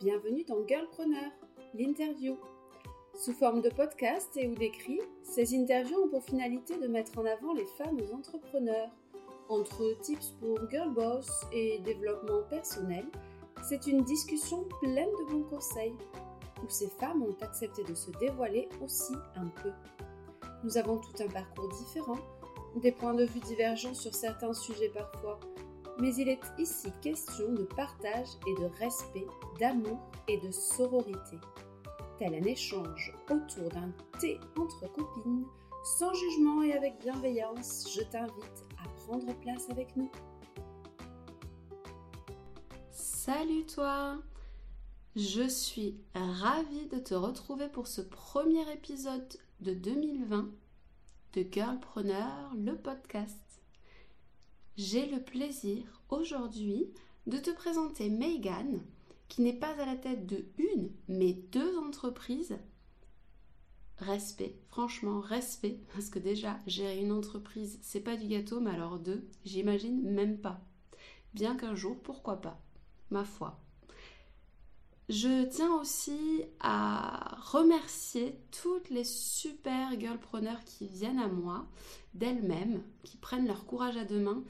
Bienvenue dans Girlpreneur, l'interview. Sous forme de podcast et ou d'écrit, ces interviews ont pour finalité de mettre en avant les femmes entrepreneurs. Entre tips pour girl boss et développement personnel, c'est une discussion pleine de bons conseils, où ces femmes ont accepté de se dévoiler aussi un peu. Nous avons tout un parcours différent, des points de vue divergents sur certains sujets parfois, mais il est ici question de partage et de respect, d'amour et de sororité. Tel un échange autour d'un thé entre copines, sans jugement et avec bienveillance, je t'invite à prendre place avec nous. Salut toi Je suis ravie de te retrouver pour ce premier épisode de 2020 de Girlpreneur, le podcast. J'ai le plaisir aujourd'hui de te présenter Megan, qui n'est pas à la tête de une, mais deux entreprises. Respect, franchement, respect, parce que déjà, gérer une entreprise, c'est pas du gâteau, mais alors deux, j'imagine même pas. Bien qu'un jour, pourquoi pas, ma foi. Je tiens aussi à remercier toutes les super girlpreneurs qui viennent à moi d'elles-mêmes, qui prennent leur courage à deux mains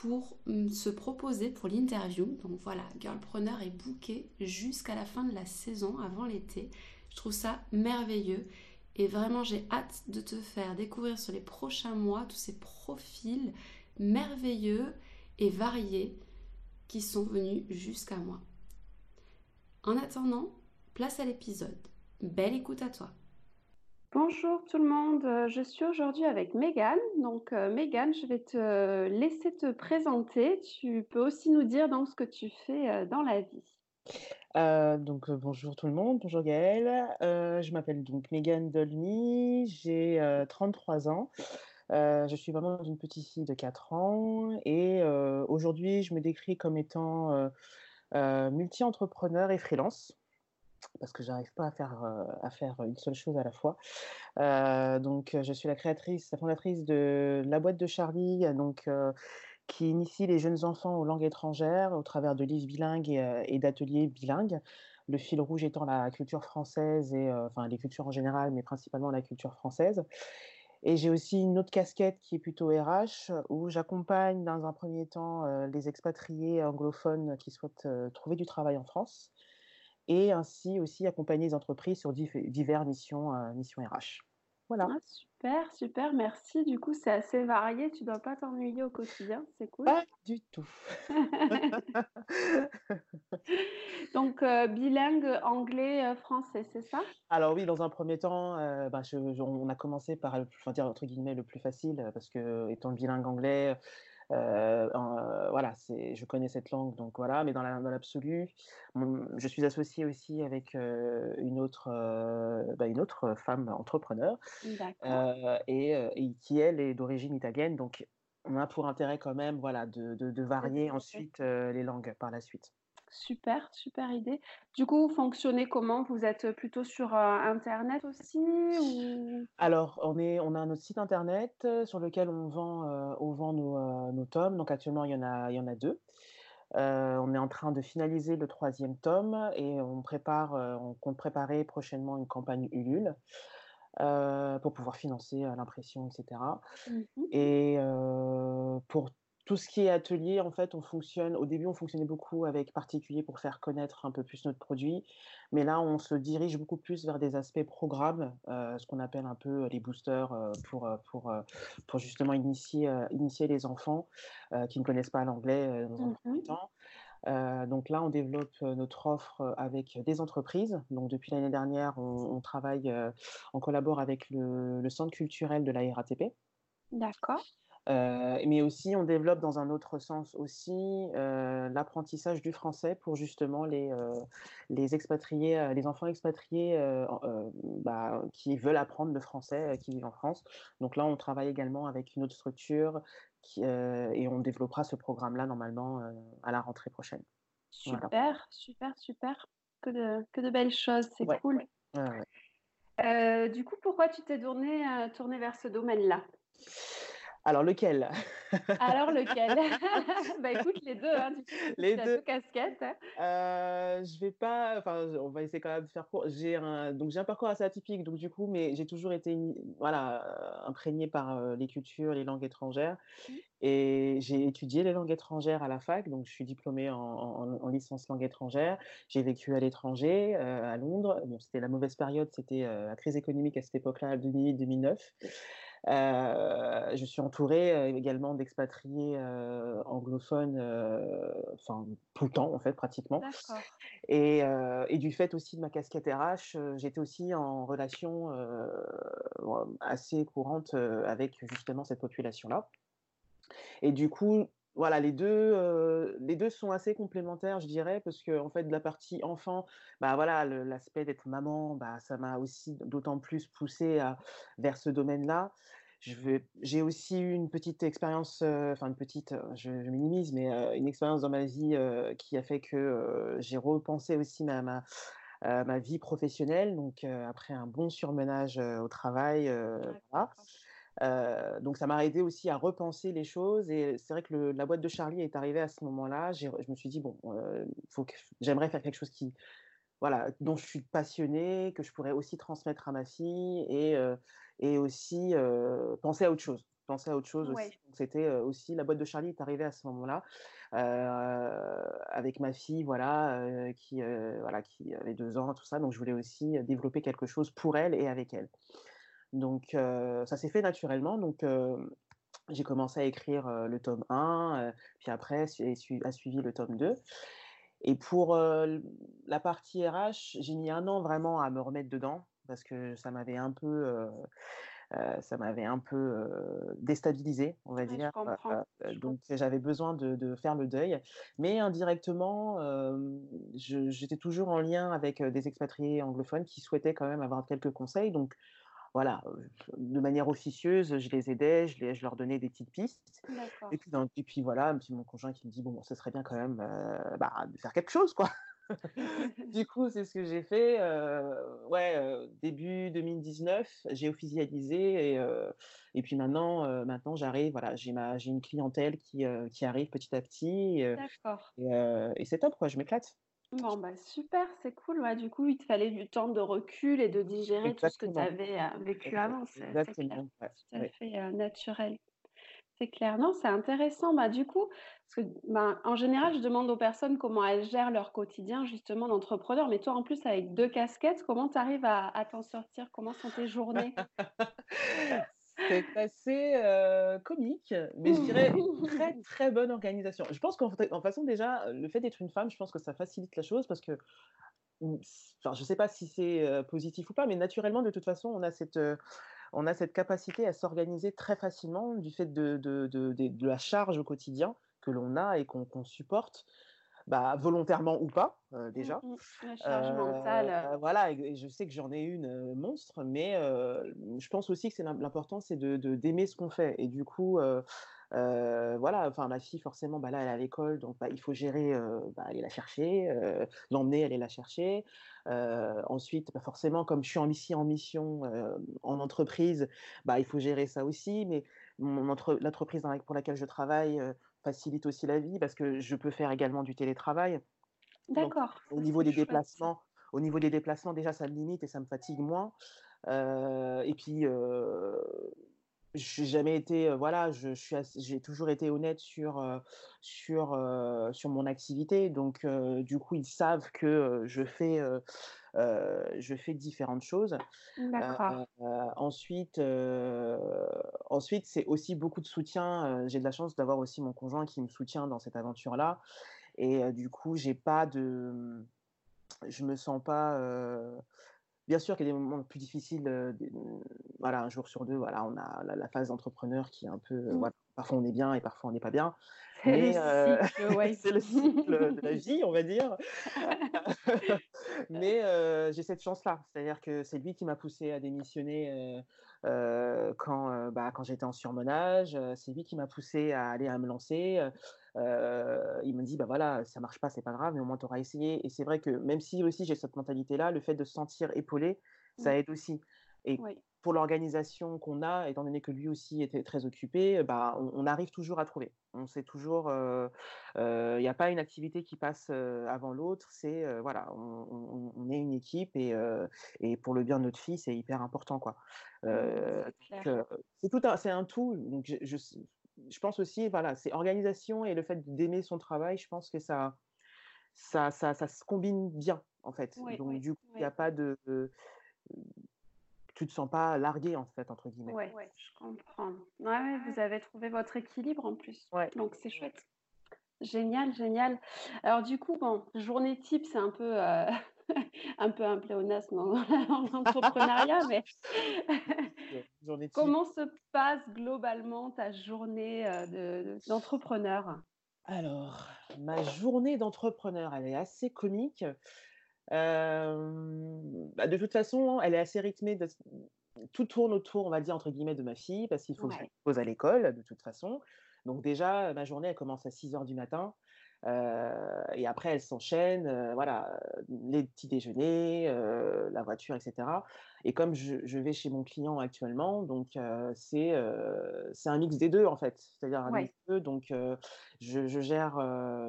pour mm, se proposer pour l'interview. Donc voilà, girlpreneur est booké jusqu'à la fin de la saison, avant l'été. Je trouve ça merveilleux et vraiment j'ai hâte de te faire découvrir sur les prochains mois tous ces profils merveilleux et variés qui sont venus jusqu'à moi. En attendant, place à l'épisode. Belle écoute à toi. Bonjour tout le monde, euh, je suis aujourd'hui avec Megan. Donc euh, Megan, je vais te laisser te présenter. Tu peux aussi nous dire donc ce que tu fais euh, dans la vie. donc bonjour tout le monde, bonjour Gaëlle. je m'appelle donc Megan Dolny, j'ai 33 ans. je suis vraiment une petite fille de 4 ans et aujourd'hui je me décris comme étant multi-entrepreneur et freelance parce que j'arrive pas à faire, à faire une seule chose à la fois. donc, je suis la créatrice, la fondatrice de la boîte de Charlie, donc, qui initie les jeunes enfants aux langues étrangères au travers de livres bilingues et, d'ateliers bilingues. Le fil rouge étant la culture française et enfin les cultures en général, mais principalement la culture française. Et j'ai aussi une autre casquette qui est plutôt RH, où j'accompagne dans un premier temps les expatriés anglophones qui souhaitent trouver du travail en France, et ainsi aussi accompagner les entreprises sur diverses missions, missions RH. Voilà. Ah, super, super, merci. Du coup, c'est assez varié. Tu ne dois pas t'ennuyer au quotidien, c'est cool. Pas du tout. Donc, bilingue anglais-français, c'est ça? Alors oui, dans un premier temps, bah, on a commencé par, enfin, dire entre guillemets, le plus facile, parce que étant bilingue anglais, euh, euh, voilà, c'est, je connais cette langue, donc voilà. Mais dans, l'absolu, je suis associée aussi avec euh, une autre, bah, une autre femme entrepreneur, et, qui elle est d'origine italienne. Donc on a pour intérêt quand même, voilà, de, de varier ensuite les langues par la suite. Super, super idée. Du coup, vous fonctionnez comment? Vous êtes plutôt sur Internet aussi ou... Alors, on, est, on a notre site Internet sur lequel on vend, on vend nos, tomes. Donc, actuellement, il y en a, il y en a deux. on est en train de finaliser le troisième tome et on prépare, on compte préparer prochainement une campagne Ulule. pour pouvoir financer l'impression, etc. Et mmh pour tout ce qui est atelier, en fait, on fonctionne. Au début, on fonctionnait beaucoup avec particuliers pour faire connaître un peu plus notre produit, mais là, on se dirige beaucoup plus vers des aspects programmes, euh, ce qu'on appelle un peu les boosters euh, pour, euh, pour, pour justement initier, initier les enfants qui ne connaissent pas l'anglais dans un mmh premier temps. donc là, on développe notre offre avec des entreprises. Donc depuis l'année dernière, on, travaille, on collabore avec le, le centre culturel de la RATP. D'accord. Euh, mais aussi, on développe dans un autre sens aussi euh, l'apprentissage du français pour justement les, euh, les expatriés, les enfants expatriés bah, qui veulent apprendre le français, qui vivent en France. Donc là, on travaille également avec une autre structure qui, et on développera ce programme-là normalement à la rentrée prochaine. Super, super, super. Que de, que de belles choses, c'est cool. du coup, pourquoi tu t'es tourné, tourné vers ce domaine-là? Alors, lequel? Alors, lequel? Bah écoute, les deux, hein, Les tu as deux. deux casquettes. Heu, je vais pas enfin, on va essayer quand même de faire court. J'ai un donc j'ai un parcours assez atypique, donc du coup, mais j'ai toujours été voilà, heu, imprégnée par, heu, les cultures, les langues étrangères Mmh. et j'ai étudié les langues étrangères à la fac, donc je suis diplômée en en en licence langues étrangères. J'ai vécu à l'étranger, heu, à Londres. Bon, c'était la mauvaise période, c'était, la crise économique à cette époque-là, 2008-2009. Heu, je suis entourée, heu, également d'expatriés, heu, anglophones, enfin tout le temps en fait pratiquement. Et et du fait aussi de ma casquette RH, j'étais aussi en relation, assez courante, avec justement cette population-là. Et du coup, voilà, les 2, heu, les 2 sont assez complémentaires, je dirais, parce qu'en fait, de la partie enfant, bah, voilà, l'aspect d'être maman, bah, ça m'a aussi d'autant plus poussée à vers ce domaine-là. Vais j'ai aussi eu une petite expérience, enfin une petite, je je minimise, mais une expérience dans ma vie, qui a fait que, j'ai repensé aussi ma ma, ma vie professionnelle, donc après un bon surmenage, au travail, voilà. Donc ça m'a aidé aussi à repenser les choses et c'est vrai que le la boîte de Charlie est arrivée à ce moment-là. Je me suis dit: «Bon, heu, faut que j'aimerais faire quelque chose qui voilà, dont je suis passionnée, que je pourrais aussi transmettre à ma fille et aussi, penser à autre chose. Penser à autre chose aussi». Ouais. C'était, aussi la boîte de Charlie est arrivée à ce moment-là, avec ma fille, voilà, qui, voilà, qui avait 2 ans, tout ça. Donc je voulais aussi, développer quelque chose pour elle et avec elle. Donc ça s'est fait naturellement, donc j'ai commencé à écrire, le tome 1, heu, puis après a suivi le tome 2 et pour, la partie RH, j'ai mis un an vraiment à me remettre dedans parce que ça m'avait un peu, ça m'avait un peu, heu, déstabilisée, on va Ouais, dire, je donc j'avais besoin de de faire le deuil, mais indirectement, j'étais toujours en lien avec, des expatriés anglophones qui souhaitaient quand même avoir quelques conseils, donc voilà, de manière officieuse, je les aidais, je les je leur donnais des petites pistes et puis et puis voilà, puis mon conjoint qui me dit: «Bon, ce serait bien quand même, bah, de faire quelque chose, quoi». Du coup, c'est ce que j'ai fait, heu, ouais, début 2019, j'ai officialisé et et puis maintenant, maintenant j'arrive, voilà, j'ai ma j'ai une clientèle qui, qui arrive petit à petit, D'accord. et et c'est top, quoi, je m'éclate. Bon, bah, super, c'est cool. Ouais, du coup, il te fallait du temps de recul et de digérer tout ce que tu avais, heu, vécu avant, c'est clair. ouais, Tout à fait, heu, naturel. C'est clair. Non, c'est intéressant. Bah, du coup, parce que, ben, en général, je demande aux personnes comment elles gèrent leur quotidien justement d'entrepreneur, mais toi, en plus, avec 2 casquettes, comment tu arrives à à t'en sortir? Comment sont tes journées? C'est assez, heu, comique, mais je dirais une très, très bonne organisation. Je pense qu'en façon déjà, le fait d'être une femme, je pense que ça facilite la chose parce que, s enfin, je sais pas si c'est, heu, positif ou pas, mais naturellement, de toute façon, on a cette, heu, on a cette capacité à s'organiser très facilement du fait de de de de la charge au quotidien que l'on a et qu'on qu'on supporte, bah, volontairement ou pas, Mmh déjà. La charge mentale, heu, voilà et et je sais que j'en ai une, monstre, mais je pense aussi que c'est l'im l'important, c'est de d'aimer ce qu'on fait et du coup, voilà, enfin ma fille forcément, bah, là, elle est à l'école donc bah, il faut gérer, bah, aller la chercher, l'emmener, aller la chercher. Ensuite, bah, forcément comme je suis en ici en mission, en entreprise, bah, il faut gérer ça aussi, mais l'entreprise pour laquelle je travaille, facilite aussi la vie parce que je peux faire également du télétravail. D'accord, au niveau des chouette déplacements au niveau des déplacements, déjà, ça me limite et ça me fatigue moins. Heu et puis, heu, j'ai jamais été, heu, voilà, je je suis j'ai toujours été honnête sur, heu, sur, sur mon activité. Donc du coup, ils savent que, je fais, je fais différentes choses. Heu, D'accord. ensuite, ensuite, c'est aussi beaucoup de soutien, j'ai de la chance d'avoir aussi mon conjoint qui me soutient dans cette aventure-là et du coup, j'ai pas de, je me sens pas, bien sûr qu'il y a des moments plus difficiles, des mmh, voilà, 1 jour sur 2, voilà, on a la la phase d'entrepreneur qui est un peu, heu, Mmh. voilà, parfois on est bien et parfois on n'est pas bien, C'est le mais heu, cycle, ouais. c'est le cycle de la vie, on va dire. Mais j'ai cette chance-là, c'est-à-dire que c'est lui qui m'a poussée à démissionner, quand, bah, quand j'étais en surmenage, c'est lui qui m'a poussée à aller à me lancer, heu, il me dit: «Bah, voilà, ça marche pas, c'est pas grave, mais au moins tu auras essayé» et c'est vrai que même si aussi j'ai cette mentalité-là, le fait de se sentir épaulé, ça aide aussi et Oui. pour l'organisation qu'on a, étant donné que lui aussi était très occupé, bah, on, arrive toujours à trouver. On sait toujours, il n'y a pas une activité qui passe avant l'autre. C'est voilà, on, est une équipe et, et pour le bien de notre fille, c'est hyper important quoi. c'est tout, c'est un tout. Donc je, je, pense aussi, voilà, c'est organisation et le fait d'aimer son travail. Je pense que ça, ça, ça, ça se combine bien en fait. Donc du coup, il n'y a pas de tu te sens pas largué en fait entre guillemets. Ouais, je comprends. Ouais, vous avez trouvé votre équilibre en plus. Donc c'est chouette. Génial, génial. Alors du coup, bon, journée type, c'est un peu euh, un peu un pléonasme en, entrepreneuriat, mais comment se passe globalement ta journée euh, d'entrepreneur? Alors, ma journée d'entrepreneur, elle est assez comique. Bah, de toute façon, elle est assez rythmée. De... Tout tourne autour, on va dire, entre guillemets, de ma fille, parce qu'il faut que je pose à l'école, de toute façon. Donc déjà, ma journée, elle commence à 6 heures du matin. Euh, et après, elle s'enchaîne, euh, voilà, les petits déjeuners, euh, la voiture, etc. Et comme je, vais chez mon client actuellement, donc c'est c'est un mix des deux en fait, c'est-à-dire un mix des deux. Donc je, je, gère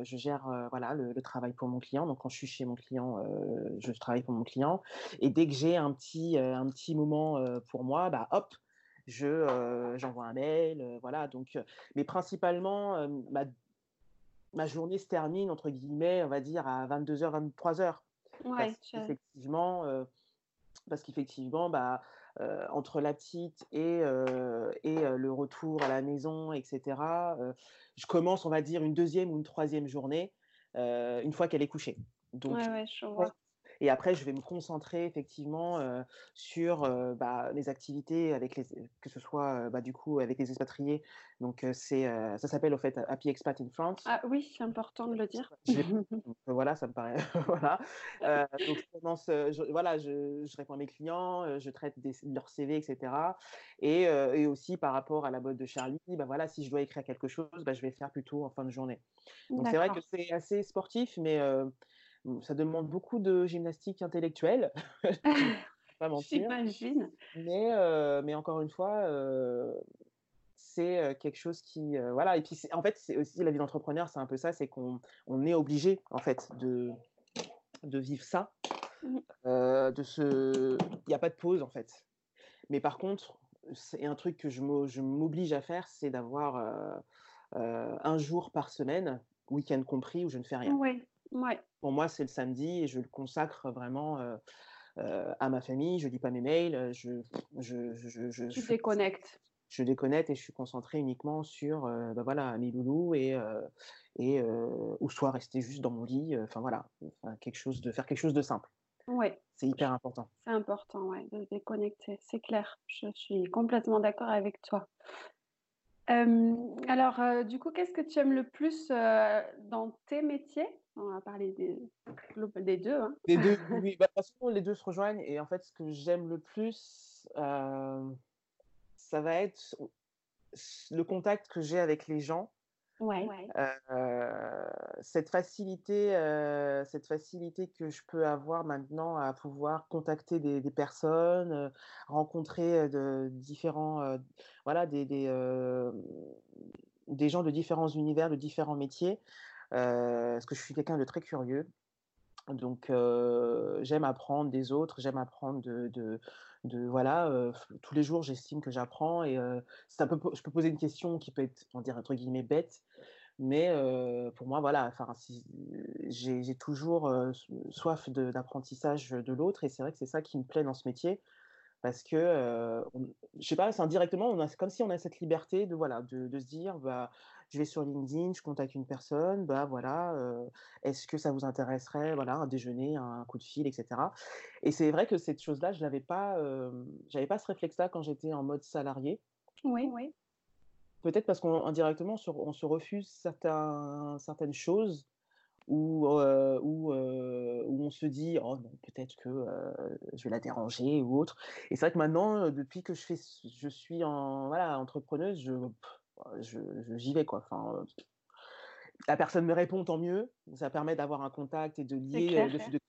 je gère voilà le, travail pour mon client. Donc quand je suis chez mon client, je travaille pour mon client. Et dès que j'ai un petit un petit moment pour moi, bah hop, je j'envoie un mail, voilà. Donc, mais principalement, ma ma journée se termine, entre guillemets, on va dire, à 22h, 23h. parce qu'effectivement, euh, parce qu'effectivement, bah, euh, entre la petite et, euh, et le retour à la maison, etc., je commence, on va dire, une deuxième ou une troisième journée une fois qu'elle est couchée. Donc, ouais, je vois. Et après, je vais me concentrer effectivement euh, sur euh, bah, les activités avec les, que ce soit euh, bah, du coup avec les expatriés. Donc c'est, ça s'appelle au fait Happy Expat in France. Ah oui, c'est important de le dire. voilà, ça me paraît. voilà. donc je commence, voilà, je, je, réponds à mes clients, je traite des, leur CV, etc. Et, et, aussi par rapport à la boîte de Charlie, bah, voilà, si je dois écrire quelque chose, bah, je vais faire plutôt en fin de journée. Donc c'est vrai que c'est assez sportif, mais ça demande beaucoup de gymnastique intellectuelle. pas J'imagine. Mais, mais encore une fois, c'est quelque chose qui voilà et puis en fait c'est aussi la vie d'entrepreneur c'est un peu ça c'est qu'on on est obligé en fait de de vivre ça mmh. de ce il n'y a pas de pause en fait mais par contre c'est un truc que je m'oblige à faire c'est d'avoir un jour par semaine week-end compris où je ne fais rien oui pour moi, c'est le samedi et je le consacre vraiment à ma famille. Je lis pas mes mails. Je, je, je, je tu déconnectes. Je déconnecte et je suis concentré uniquement sur bah voilà, mes loulous et, et ou soit rester juste dans mon lit. Enfin voilà, quelque chose de faire quelque chose de simple. Ouais. C'est hyper important. C'est important, ouais, de déconnecter. C'est clair. Je suis complètement d'accord avec toi. alors, du coup, qu'est-ce que tu aimes le plus dans tes métiers? On va parler des, des deux. Hein. Des deux, oui. Bah, les deux se rejoignent. Et en fait, ce que j'aime le plus, euh, ça va être le contact que j'ai avec les gens. Ouais. Euh, cette facilité, euh, cette facilité que je peux avoir maintenant à pouvoir contacter des, des personnes, rencontrer de différents, voilà, des, des, des gens de différents univers, de différents métiers parce que je suis quelqu'un de très curieux. Donc, j'aime apprendre des autres, j'aime apprendre de, de, voilà, tous les jours, j'estime que j'apprends et peu, je peux poser une question qui peut être, on dire entre guillemets bête, mais pour moi, voilà, j'ai toujours soif d'apprentissage de, l'autre et c'est vrai que c'est ça qui me plaît dans ce métier parce que je je sais pas, c'est indirectement, on comme si on a cette liberté de voilà, de se dire, bah, je vais sur LinkedIn, je contacte une personne, bah voilà, est-ce que ça vous intéresserait, voilà, un déjeuner, un coup de fil, etc. Et c'est vrai que cette chose-là, je n'avais pas, j'avais pas ce réflexe-là quand j'étais en mode salarié. Oui, oui. Peut-être parce qu'indirectement, on, on, se refuse certains, certaines choses où, où, où, on se dit oh non peut-être que je vais la déranger ou autre et c'est vrai que maintenant depuis que je fais je suis en voilà entrepreneuse je je, j'y vais quoi. Enfin, la personne me répond, tant mieux. Ça permet d'avoir un contact et de lier, de, de,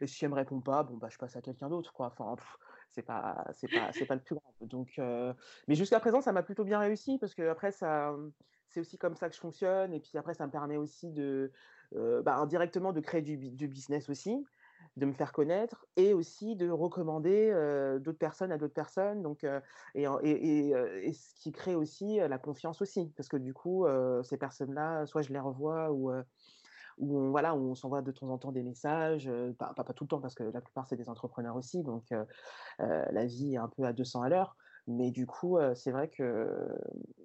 Et si elle me répond pas, bon bah je passe à quelqu'un d'autre quoi. Enfin, c'est pas, c'est pas, c'est pas le plus grand. Donc, mais jusqu'à présent, ça m'a plutôt bien réussi parce que après, ça, c'est aussi comme ça que je fonctionne. Et puis après, ça me permet aussi de, bah, indirectement, de créer du, du, business aussi, de me faire connaître et aussi de recommander d'autres personnes à d'autres personnes. Donc, et, et, et, ce qui crée aussi la confiance aussi, parce que du coup, ces personnes-là, soit je les revois ou où on, voilà, on s'envoie de temps en temps des messages, pas, pas, tout le temps parce que la plupart c'est des entrepreneurs aussi, donc la vie est un peu à 200 à l'heure. Mais du coup, c'est vrai que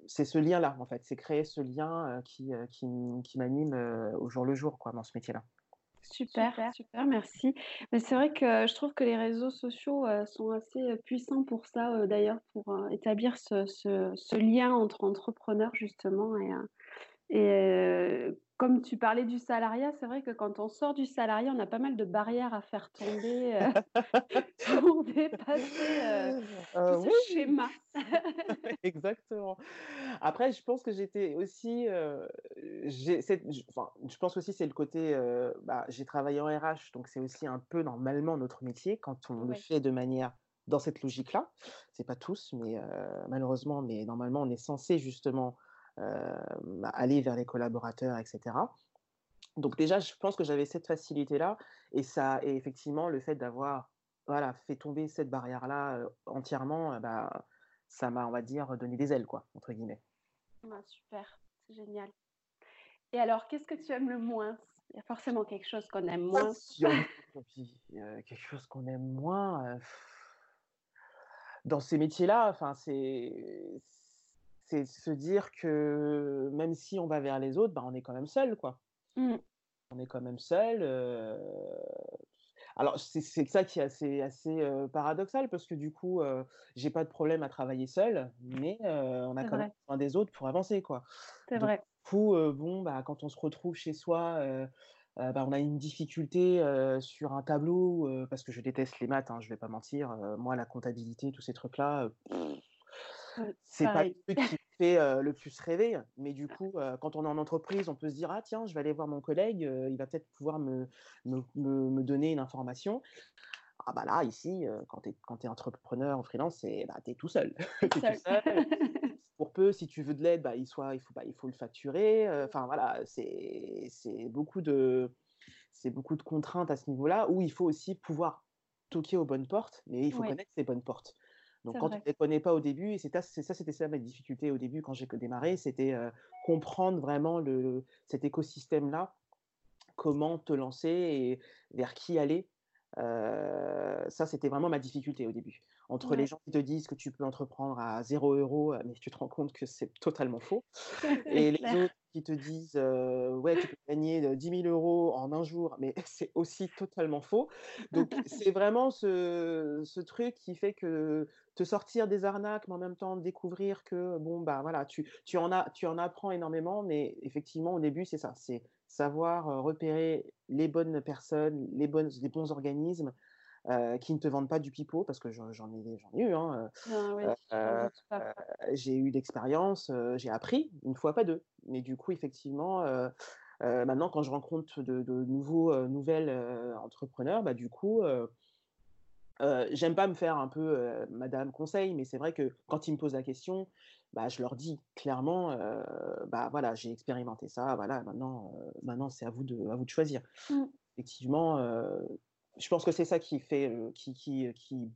c'est ce lien-là, en fait, c'est créer ce lien qui, qui, qui m'anime au jour le jour, quoi, dans ce métier-là. Super, super, merci. Mais c'est vrai que je trouve que les réseaux sociaux sont assez puissants pour ça, d'ailleurs, pour établir ce, ce, ce, lien entre entrepreneurs, justement, et, et comme tu parlais du salariat, c'est vrai que quand on sort du salariat, on a pas mal de barrières à faire tomber euh, pour dépasser euh, euh, ce schéma. Exactement. Après, je pense que j'étais aussi, enfin, je pense aussi c'est le côté, bah, j'ai travaillé en RH, donc c'est aussi un peu normalement notre métier quand on le fait de manière dans cette logique-là. C'est pas tous, mais malheureusement, mais normalement, on est censé justement euh, aller vers les collaborateurs, etc. Donc déjà, je pense que j'avais cette facilité-là, et ça, et effectivement, le fait d'avoir voilà, fait tomber cette barrière-là euh, entièrement, euh, bah, ça m'a, on va dire, donné des ailes, quoi, entre guillemets. Ah, super, c'est génial. Et alors, qu'est-ce que tu aimes le moins? Il y a forcément quelque chose qu'on aime moins. quelque chose qu'on aime moins. Dans ces métiers-là, enfin, c'est c'est se dire que même si on va vers les autres, bah, on est quand même seul, quoi. Mmh. On est quand même seul. Euh... Alors, c'est ça qui est assez, assez euh, paradoxal parce que du coup, euh, j'ai pas de problème à travailler seul, mais euh, on a quand même besoin des autres pour avancer, quoi. C'est vrai. Du coup, bon, bah, quand on se retrouve chez soi, bah, on a une difficulté sur un tableau parce que je déteste les maths, hein, je vais pas mentir. moi, la comptabilité, tous ces trucs-là c'est pas le truc qui fait le plus rêver, mais du coup, quand on est en entreprise, on peut se dire ah tiens, je vais aller voir mon collègue, il va peut-être pouvoir me, me, me, donner une information. Ah bah là, ici, quand tu es, es, entrepreneur en freelance, c'est bah, tu es tout seul. es tout seul. Pour peu, si tu veux de l'aide, bah, il, soit, il, faut, bah, il faut le facturer. Enfin voilà, c'est beaucoup, de, beaucoup de contraintes à ce niveau-là, où il faut aussi pouvoir toquer aux bonnes portes, mais il faut connaître ces bonnes portes. Donc quand tu ne les connais pas au début, et c'est ça, c'était ça ma difficulté au début quand j'ai démarré, c'était comprendre vraiment le, cet écosystème-là, comment te lancer et vers qui aller. ça, c'était vraiment ma difficulté au début. Entre les gens qui te disent que tu peux entreprendre à 0 euros, mais tu te rends compte que c'est totalement faux. et les autres qui te disent ouais, tu peux gagner 10 000 euros en un jour, mais c'est aussi totalement faux. Donc, c'est vraiment ce, ce, truc qui fait que te sortir des arnaques, mais en même temps découvrir que, bon, bah voilà, tu, tu, en, as, tu en apprends énormément, mais effectivement, au début, c'est ça c'est savoir repérer les bonnes personnes, les, bonnes, les bons organismes. qui ne te vendent pas du pipeau, parce que j'en ai, ai eu. Hein, ah j'ai eu l'expérience, j'ai appris, une fois pas deux. Mais du coup, effectivement, maintenant, quand je rencontre de, nouveaux, nouvelles entrepreneurs, bah, du coup, j'aime pas me faire un peu Madame Conseil, mais c'est vrai que quand ils me posent la question, bah, je leur dis clairement, bah voilà, j'ai expérimenté ça, voilà, maintenant, maintenant c'est à vous de, à vous de choisir. Mmh. Effectivement, je pense que c'est ça qui fait, qui, qui, qui,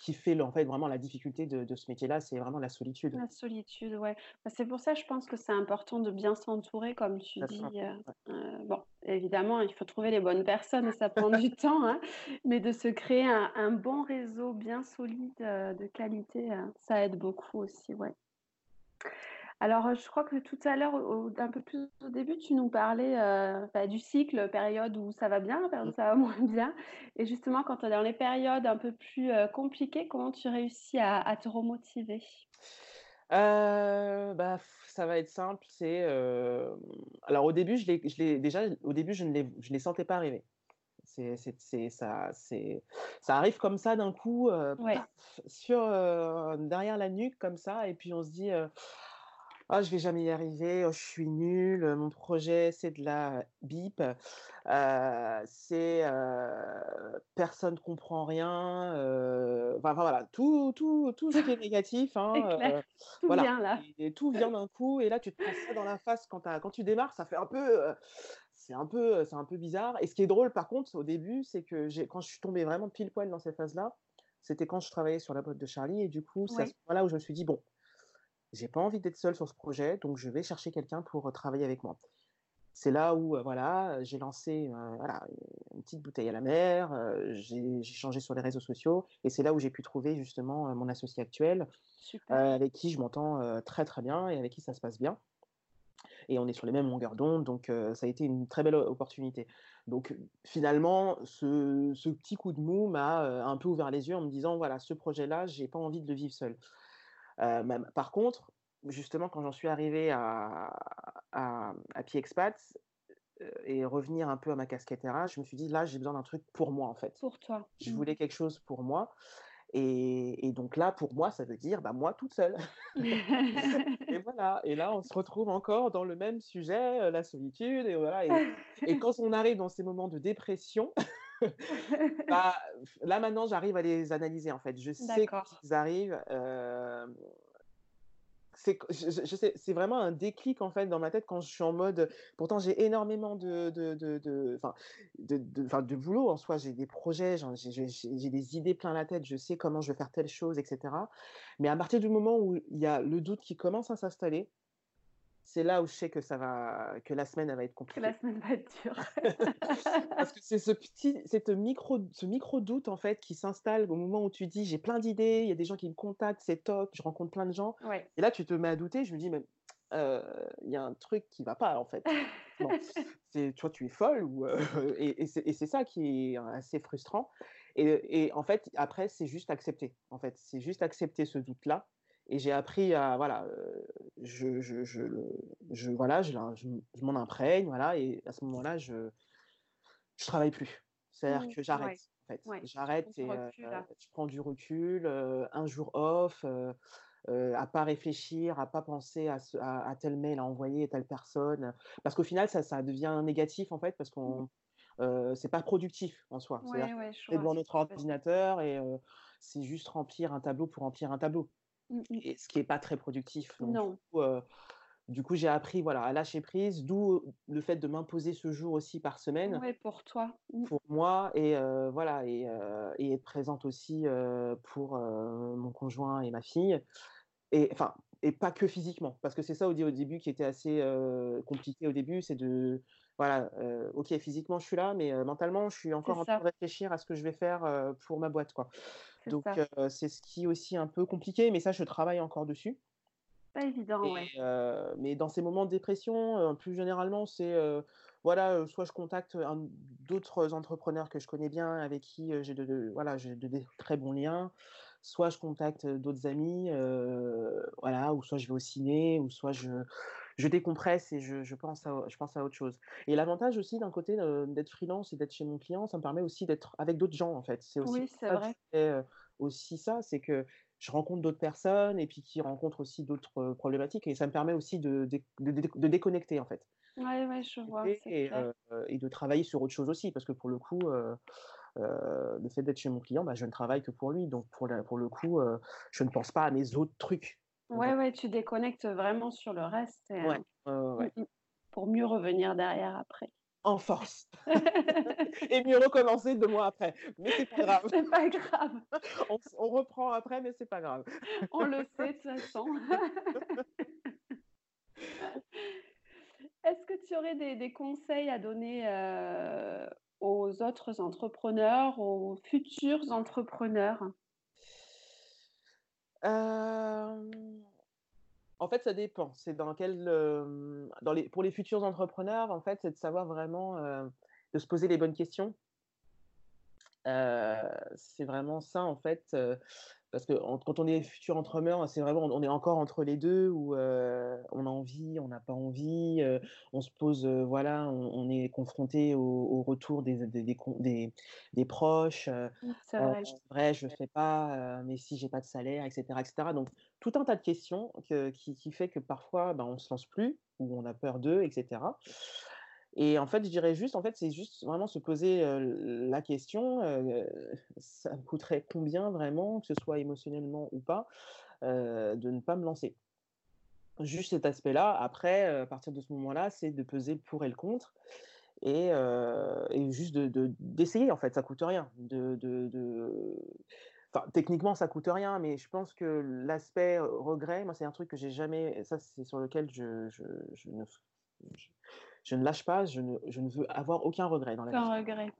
qui fait en fait vraiment la difficulté de, ce métier-là, c'est vraiment la solitude. La solitude, ouais. Bah, c'est pour ça, je pense que c'est important de bien s'entourer, comme tu dis. Euh, euh, bon, évidemment, il faut trouver les bonnes personnes et ça prend du temps, hein, mais de se créer un, bon réseau bien solide, euh, de qualité, ça aide beaucoup aussi, ouais. Alors, je crois que tout à l'heure, un peu plus au début, tu nous parlais euh, bah, du cycle, période où ça va bien, période où ça va moins bien. Et justement, quand tu es dans les périodes un peu plus euh, compliquées, comment tu réussis à, te remotiver? Euh, bah, ça va être simple. C'est alors au début, je l'ai, je déjà au début, je ne les, je les sentais pas arriver. C'est, c'est, ça, c'est, ça arrive comme ça d'un coup, sur derrière la nuque comme ça, et puis on se dit Oh, je vais jamais y arriver, oh, je suis nulle, mon projet c'est de la bip, heu, c'est, personne comprend rien, enfin enfin voilà, tout tout tout ce qui est négatif, hein, clair, tout voilà vient là. et tout vient d'un coup et là tu te prends ça dans la face quand tu as quand tu démarres, ça fait un peu, c'est un peu, c'est un peu bizarre et ce qui est drôle par contre au début, c'est que j'ai quand je suis tombée vraiment pile poil dans cette phase-là, c'était quand je travaillais sur la boîte de Charlie et du coup, c'est à ce Oui. moment-là où je me suis dit: «Bon, j'ai pas envie d'être seule sur ce projet, donc je vais chercher quelqu'un pour, heu, travailler avec moi». C'est là où, heu, voilà, j'ai lancé, heu, voilà, une petite bouteille à la mer, j'ai changé sur les réseaux sociaux et c'est là où j'ai pu trouver justement, mon associé actuel, avec qui je m'entends, très, très bien et avec qui ça se passe bien et on est sur les mêmes longueurs d'onde, donc ça a été une très belle opportunité. Donc finalement, ce ce petit coup de mou m'a, un peu ouvert les yeux en me disant: «Voilà, ce projet-là, j'ai pas envie de le vivre seule». Heu, même par contre, justement, quand j'en suis arrivée à à à heu et revenir un peu à ma casquette RH, je me suis dit: «Là, j'ai besoin d'un truc pour moi, en fait». Pour toi. Je Mmh. voulais quelque chose pour moi et et donc là, pour moi, ça veut dire, bah, moi toute seule et voilà et là, on se retrouve encore dans le même sujet, heu, la solitude et voilà et et quand on arrive dans ces moments de dépression, bah, là, maintenant, j'arrive à les analyser, en fait. Je sais quand D'accord. ils arrivent, hem c'est q je je je sais, c'est vraiment un déclic, en fait, dans ma tête quand je suis en mode pourtant j'ai énormément de de de de enfin de de boulot en soi, j'ai des projets, j'ai j'ai des idées plein la tête, je sais comment je vais faire telle chose et cetera. Mais à partir du moment où il y a le doute qui commence à s'installer, c'est là où je sais que ça va que la semaine, elle va être Que la compliquée. semaine va être dure. Parce que c'est ce petit cette micro ce micro doute, en fait, qui s'installe au moment où tu dis: «J'ai plein d'idées, il y a des gens qui me contactent, c'est top, je rencontre plein de gens» Ouais. et là, tu te mets à douter, je me dis: «Mais, heu, il y a un truc qui va pas, en fait». C'est toi, tu es folle ou heu et et c'est ça qui est assez frustrant et et en fait, après, c'est juste accepter, en fait. C'est juste accepter ce doute-là et j'ai appris à voilà, heu, je je je le je voilà, je m'en imprègne, voilà et à ce moment-là, je je travaille plus. C'est-à-dire Mmh, que j'arrête, ouais. en fait. Ouais, J'arrête et recul là. je prends du recul, heu, un jour off, à pas réfléchir, à pas penser à ce à à tel mail à envoyer à telle personne, parce qu'au final, ça ça devient négatif, en fait, parce Mmh. qu'on heu, c'est pas productif en soi. Ouais, ouais, je qu'on est vois devant notre dire. ordinateur et c'est juste remplir un tableau pour remplir un tableau Mmh mh. et ce qui est pas très productif donc du Non. coup, du coup, j'ai appris, voilà, à lâcher prise, d'où le fait de m'imposer ce jour aussi par semaine Ouais, pour toi. Mmh. pour moi et voilà et être présente aussi, pour, mon conjoint et ma fille et enfin et pas que physiquement. Parce que c'est ça au dé au début qui était assez, compliqué au début, c'est de voilà, OK, physiquement je suis là, mais mentalement je suis encore en train de réfléchir à ce que je vais faire, pour ma boîte, quoi. Donc c'est ce qui est aussi un peu compliqué, mais ça je travaille encore dessus Pas évident, et ouais. mais dans ces moments de dépression, plus généralement, c'est, voilà, soit je contacte, d'autres entrepreneurs que je connais bien, avec qui, j'ai de de voilà, j'ai de très bons liens, soit je contacte, d'autres amis, voilà, ou soit je vais au ciné, ou soit je je décompresse et je je pense à je pense à autre chose et l'avantage aussi d'un côté, heu, d'être freelance et d'être chez mon client, ça me permet aussi d'être avec d'autres gens, en fait. C'est aussi Oui, c'est vrai. fais, heu, aussi ça, c'est que je rencontre d'autres personnes et puis qui rencontrent aussi d'autres, heu, problématiques et ça me permet aussi de déc de dé de déconnecter, en fait. Ouais, ouais, je vois, et clair. heu et de travailler sur autre chose aussi parce que pour le coup, le fait d'être chez mon client, bah, je ne travaille que pour lui donc pour la pour le coup, je ne pense pas à mes autres trucs. Ouais, ouais, tu déconnectes vraiment sur le reste et ouais, heu, ouais, ouais, mmh ouais. mh, pour mieux revenir derrière après. En force et mieux recommencer 2 mois après, mais c'est pas grave. C'est pas grave, On reprend après, mais c'est pas grave. on le sait de toute façon. Est-ce que tu aurais des des conseils à donner, heu, aux autres entrepreneurs, aux futurs entrepreneurs? Hem, en fait, ça dépend. C'est dans quel, hem, dans les pour les futurs entrepreneurs, en fait, c'est de savoir vraiment, heu, de se poser les bonnes questions. C'est vraiment ça, en fait, parce que quand on est futur entrepreneur, c'est vraiment, on est encore entre les deux où on a envie, on n'a pas envie, on se pose, voilà, on, est confronté au, retour des, des, des, proches. c'est vrai. vrai, je ne fais pas, mais si j'ai pas de salaire, etc., etc. Donc, tout un tas de questions qui, qui, fait que parfois, ben, on ne se lance plus ou on a peur d'eux, etc. Et en fait, je dirais juste, en fait, c'est juste vraiment se poser la question, ça me coûterait combien vraiment, que ce soit émotionnellement ou pas, de ne pas me lancer. Juste cet aspect-là. Après, à partir de ce moment-là, c'est de peser le pour et le contre. Et, juste d'essayer, de, en fait, ça coûte rien. De, de, Enfin, techniquement, ça coûte rien, mais je pense que l'aspect regret, moi, c'est un truc que j'ai jamais. Ça, c'est sur lequel je ne je ne lâche pas, je ne, je ne veux avoir aucun regret dans la vie. regret.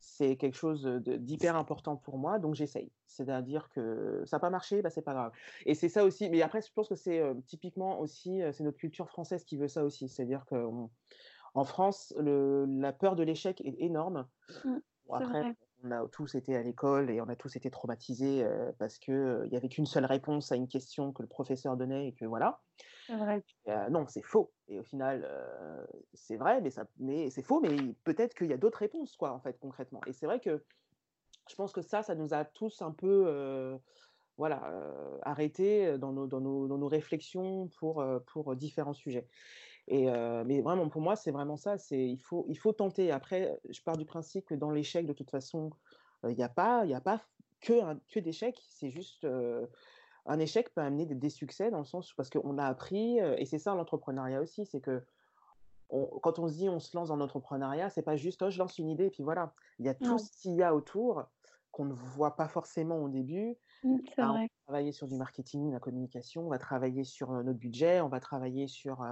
C'est quelque chose d'hyper important pour moi, donc j'essaye. C'est-à-dire que ça n'a pas marché, bah, c'est pas grave. Et c'est ça aussi, mais après, je pense que c'est typiquement aussi, c'est notre culture française qui veut ça aussi. C'est-à-dire qu'en France, le, la peur de l'échec est énorme. Mmh, après, on a tous été à l'école et on a tous été traumatisés parce qu'il n'y avait qu'une seule réponse à une question que le professeur donnait et que voilà. Vrai. non, c'est faux. Et au final, c'est vrai, mais, ça, mais c'est faux, mais peut-être qu'il y a d'autres réponses, quoi, en fait, concrètement. Et c'est vrai que je pense que ça, ça nous a tous un peu voilà, arrêtés dans nos, dans, nos, dans nos réflexions pour, pour différents sujets. Et, mais vraiment, pour moi, c'est vraiment ça. C'est il faut, il faut tenter. Après, je pars du principe que dans l'échec, de toute façon, il n'y a pas, il a pas que, que d'échecs. C'est juste un échec peut amener des, succès dans le sens parce qu'on a appris. et c'est ça l'entrepreneuriat aussi, c'est que quand on se dit on se lance dans l'entrepreneuriat, c'est pas juste oh, je lance une idée et puis voilà. Il y a tout ce qu'il y a autour qu'on ne voit pas forcément au début. Mmh, c'est vrai. On va travailler sur du marketing, la communication, on va travailler sur notre budget, on va travailler sur,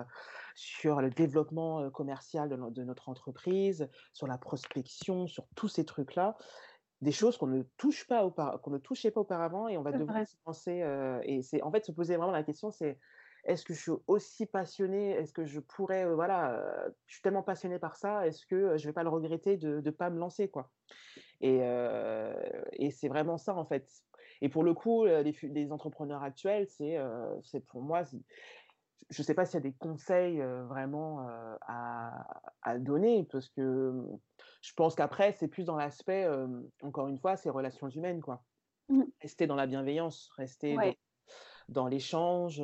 sur le développement commercial de, notre entreprise, sur la prospection, sur tous ces trucs-là. Des choses qu'on ne touche pas qu'on ne touchait pas auparavant et on va devoir se penser. et c'est en fait se poser vraiment la question, c'est est-ce que je suis aussi passionnée Est-ce que je pourrais, voilà, je suis tellement passionnée par ça, est-ce que je vais pas le regretter de ne pas me lancer, quoi? Et, et c'est vraiment ça, en fait. Et pour le coup, les, les entrepreneurs actuels, c'est c'est pour moi, je ne sais pas s'il y a des conseils vraiment à, à, donner, parce que je pense qu'après, c'est plus dans l'aspect, encore une fois, c'est relations humaines, quoi. Mmh. Rester dans la bienveillance, rester dans l'échange.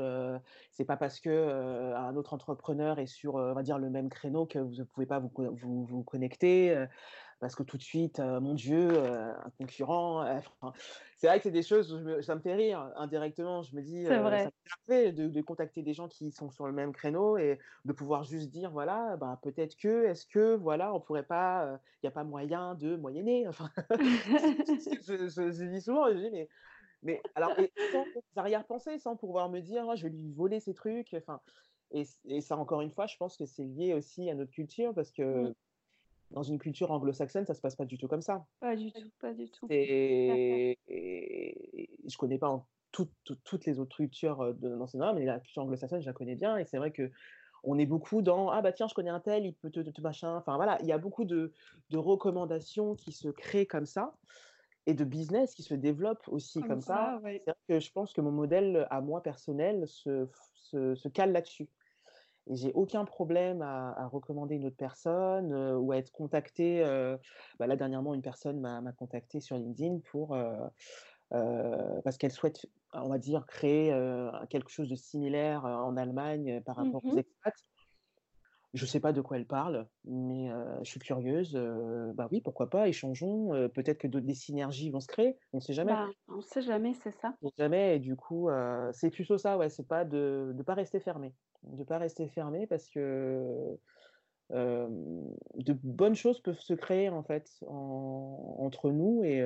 c'est pas parce que un autre entrepreneur est sur, on va dire, le même créneau que vous ne pouvez pas vous, vous, vous connecter parce que tout de suite, mon Dieu, un concurrent. c'est vrai que c'est des choses, où ça me fait rire indirectement. Je me dis, ça me fait de, de, contacter des gens qui sont sur le même créneau et de pouvoir juste dire, voilà, bah, peut-être que, est-ce que, voilà, on pourrait pas, il n'y a pas moyen de moyenner. Enfin, je, je, dis souvent, je dis, mais mais alors, et sans arrière-pensée, sans pouvoir me dire, «Oh, je vais lui voler ces trucs. Enfin, et, et, ça, encore une fois, je pense que c'est lié aussi à notre culture parce que mmh. Dans une culture anglo-saxonne, ça se passe pas du tout comme ça. Pas du tout, pas du tout. Et, et, je connais pas toutes les autres cultures de l'enseignement, mais la culture anglo-saxonne, je la connais bien. Et c'est vrai que on est beaucoup dans ah bah tiens je connais un tel il peut te, te machin enfin voilà il y a beaucoup de, de recommandations qui se créent comme ça et de business qui se développe aussi comme, ça. C'est vrai que je pense que mon modèle à moi personnel se, se, se cale là-dessus. Et j'ai aucun problème à, à, recommander une autre personne euh, ou à être contacté. Euh, bah là, dernièrement, une personne m'a contacté sur LinkedIn pour, euh, parce qu'elle souhaite, on va dire, créer quelque chose de similaire en Allemagne par rapport aux mmh expats. Je ne sais pas de quoi elle parle, mais je suis curieuse. bah oui, pourquoi pas, échangeons. Peut-être que des synergies vont se créer. On ne sait jamais. Bah, on ne sait jamais, c'est ça. On sait jamais. Et du coup, c'est plutôt ça, ouais. C'est pas de ne pas rester fermé. De ne pas rester fermé parce que de bonnes choses peuvent se créer en fait entre nous et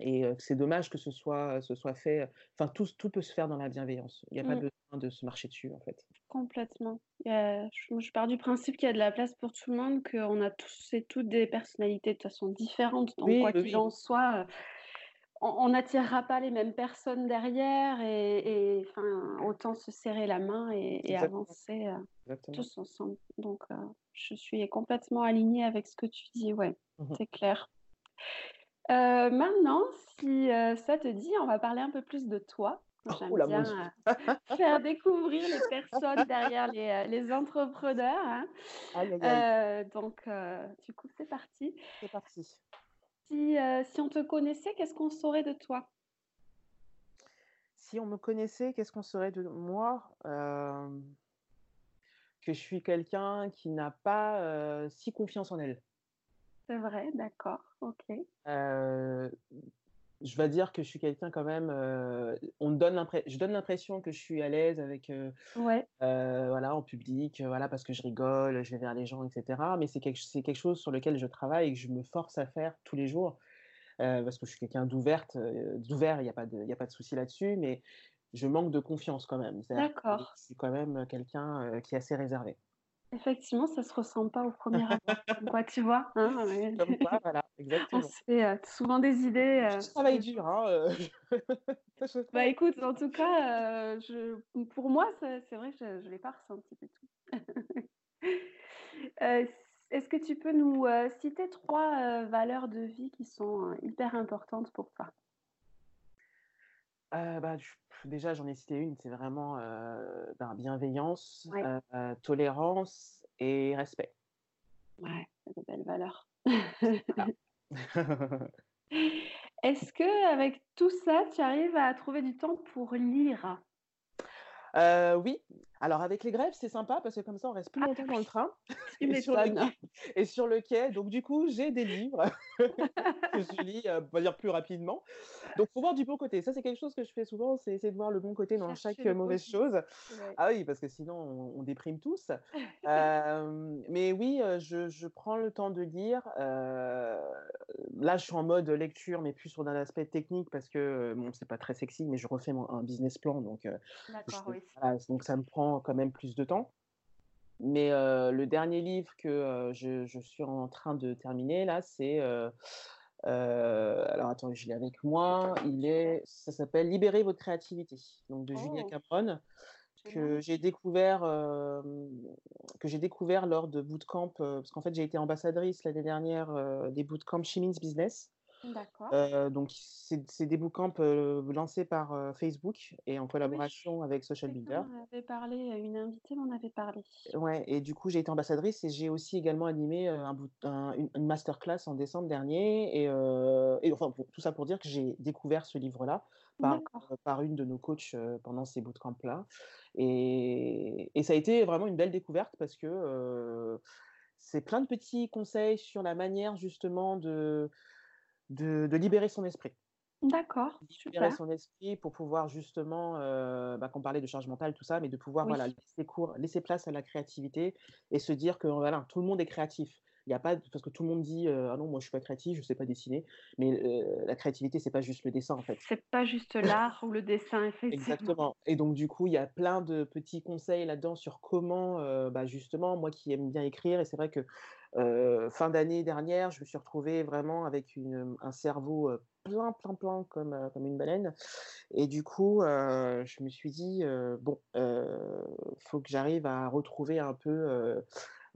et c'est dommage que ce soit, ce soit fait. Enfin, tout, tout peut se faire dans la bienveillance. Il n'y a pas mmh. besoin de se marcher dessus, en fait. Complètement. je, pars du principe qu'il y a de la place pour tout le monde, qu'on a tous et toutes des personnalités de toute façon différentes. Donc, quoi qu'il en soit, on n'attirera pas les mêmes personnes derrière. Et, enfin, autant se serrer la main et, avancer tous ensemble. Donc, je suis complètement alignée avec ce que tu dis. Ouais, mmh c'est clair. maintenant, si ça te dit, on va parler un peu plus de toi. J'aime Oula, bien mon faire découvrir les personnes derrière les, les entrepreneurs. hein. Aïe, aïe, aïe. donc, du coup, c'est parti. C'est parti. Si, si on te connaissait, qu'est-ce qu'on saurait de toi? Si on me connaissait, qu'est-ce qu'on saurait de moi? Que je suis quelqu'un qui n'a pas, si confiance en elle. C'est vrai, d'accord, OK. Je vais dire que je suis quelqu'un quand même, heu, on donne je donne l'impression que je suis à l'aise avec, heu Ouais, heu, voilà, en public, heu, voilà, parce que je rigole, je vais vers les gens et cetera. Mais c'est quelque c'est quelque chose sur lequel je travaille et que je me force à faire tous les jours, parce que je suis quelqu'un d'ouverte, d'ouvert, il y a pas de il y a pas de souci là-dessus, mais je manque de confiance quand même. D'accord. je suis quand même, quelqu'un, qui est assez réservé. Effectivement, ça se ressent pas au premier abord. Quoi, tu vois? Hein, ouais. Comme quoi, voilà, On exactement. se fait, heu, souvent des idées, heu, Je travaille dur, hein, je Bah, écoute, en tout cas, heu, je pour moi, c'est vrai que je je l'ai pas ressenti du tout. Heu, s est-ce que tu peux nous, citer 3 heu, valeurs de vie qui sont, hyper importantes pour toi? Bah, déjà, j'en ai cité une, c'est vraiment, ben, bienveillance, Ouais, tolérance et respect. ouais, c'est des belles valeurs. Voilà. Est-ce qu'avec tout ça, tu arrives à trouver du temps pour lire? Heu, oui, alors avec les grèves, c'est sympa parce que comme ça, on reste plus Ah longtemps dans le train et sur le quai et sur le quai, donc du coup, j'ai des livres que je lis, heu, on va dire plus rapidement. Donc faut voir du bon côté. Ça, c'est quelque chose que je fais souvent, c'est essayer de voir le bon côté dans chaque, Chercher mauvaise chose. ouais. Ah oui, parce que sinon on on déprime tous. Hem, mais oui, heu, je je prends le temps de lire, là, je suis en mode lecture, mais plus sur un aspect technique parce que, bon, c'est pas très sexy, mais je refais mon un business plan donc je oui. voilà, donc ça me prend quand même plus de temps. Mais heu, le dernier livre que, heu, je je suis en train de terminer là, c'est, heu, alors attends, je l'ai avec moi, il est ça s'appelle «Libérez votre créativité», donc de Julia Oh, Cameron, génial. que j'ai découvert, que j'ai découvert lors de bootcamp, parce qu'en fait, j'ai été ambassadrice l'année dernière, des bootcamps She Means Business. D'accord. Heu, donc c'est des bootcamps, heu, lancés par, heu, Facebook et en Oui, collaboration avec Social Builder. m'en avait parlé, une invitée m'en avait parlé. Ouais et du coup, j'ai été ambassadrice et j'ai aussi également animé, un un une masterclass en décembre dernier et enfin, pour tout ça pour dire que j'ai découvert ce livre-là par, une de nos coachs, pendant ces bootcamps-là et et ça a été vraiment une belle découverte parce que, c'est plein de petits conseils sur la manière justement de de de libérer son esprit. D'accord, Libérer super. son esprit pour pouvoir justement, heu, bah, qu'on parlait de charge mentale, tout ça, mais de pouvoir, Oui, voilà, laisser cours laisser place à la créativité et se dire que, voilà, tout le monde est créatif. Il y a pas parce que tout le monde dit, heu: «Ah non, moi je suis pas créatif, je sais pas dessiner», mais heu, la créativité, c'est pas juste le dessin, en fait. c'est pas juste l'art ou le dessin, effectivement. Exactement et donc du coup, il y a plein de petits conseils là-dedans sur comment, heu, bah, justement, moi qui aime bien écrire et c'est vrai que, fin d'année dernière, je me suis retrouvée vraiment avec une, un cerveau, plein, plein, plein comme, une baleine et du coup, je me suis dit, heu: «Bon, faut que j'arrive à retrouver un peu,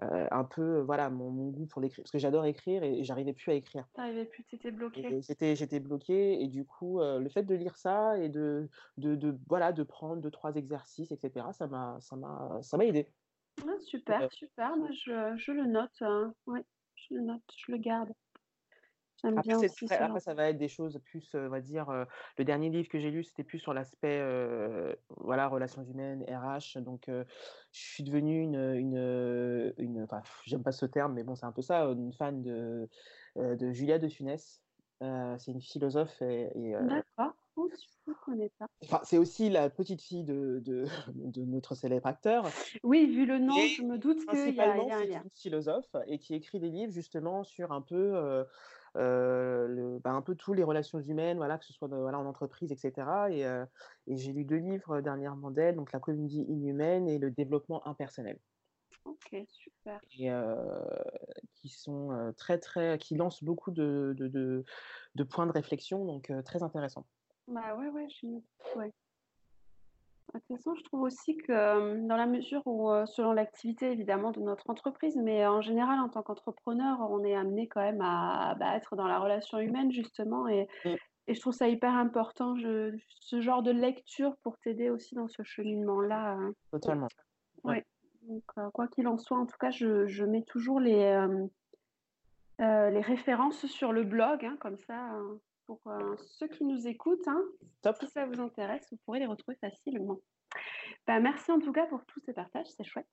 un peu, voilà, mon mon goût pour l'écrire». Parce que j'adore écrire et et j'arrivais plus à écrire. Tu arrivais plus, tu étais bloquée. Et j'étais j'étais bloquée et du coup, le fait de lire ça et de de de voilà, de prendre deux trois exercices et cetera, ça m'a ça m'a ça m'a aidée. Ah Heu, super, super, moi je je le note, hein, ouais, je le note, je le garde. J'aime après bien c'est aussi très ce genre après ça va être des choses plus, heu, on va dire, heu, le dernier livre que j'ai lu, c'était plus sur l'aspect, voilà, relations humaines, RH, donc je suis devenue une, une, heu, une enfin, pff, j'aime pas ce terme, mais bon, c'est un peu ça, une fan de, de Julia de Funès. C'est une philosophe et et heu d'accord. Oh su je connais pas. Enfin, c'est aussi la petite fille de de de notre célèbre acteur, Oui, vu le nom, je me doute qu'il y a y un lien. philosophe et qui écrit des livres justement sur un peu, heu heu, le bah, un peu tous les relations humaines, voilà, que ce soit de voilà, en entreprise et cetera et j'ai lu 2 livres dernièrement d'elle, donc La comédie inhumaine et Le développement impersonnel OK, super. et heu, qui sont, très, très qui lancent beaucoup de de de de points de réflexion donc très intéressants. Bah, ouais, ouais, je doute, ouais. De toute façon, je trouve aussi que euh, dans la mesure où, euh, selon l'activité évidemment de notre entreprise, mais en général en tant qu'entrepreneur, on est amené quand même à, bah, être dans la relation humaine justement et, et je trouve ça hyper important, je- ce genre de lecture pour t'aider aussi dans ce cheminement-là. hein. Totalement. Ouais. Ouais. Donc, euh, quoi qu'il en soit, en tout cas, je, je mets toujours les, euh, euh, les références sur le blog, hein, comme ça, euh, pour euh, ceux qui nous écoutent, hein, Top. si ça vous intéresse, vous pourrez les retrouver facilement. Bah, merci en tout cas pour tous ces partages, c'est chouette.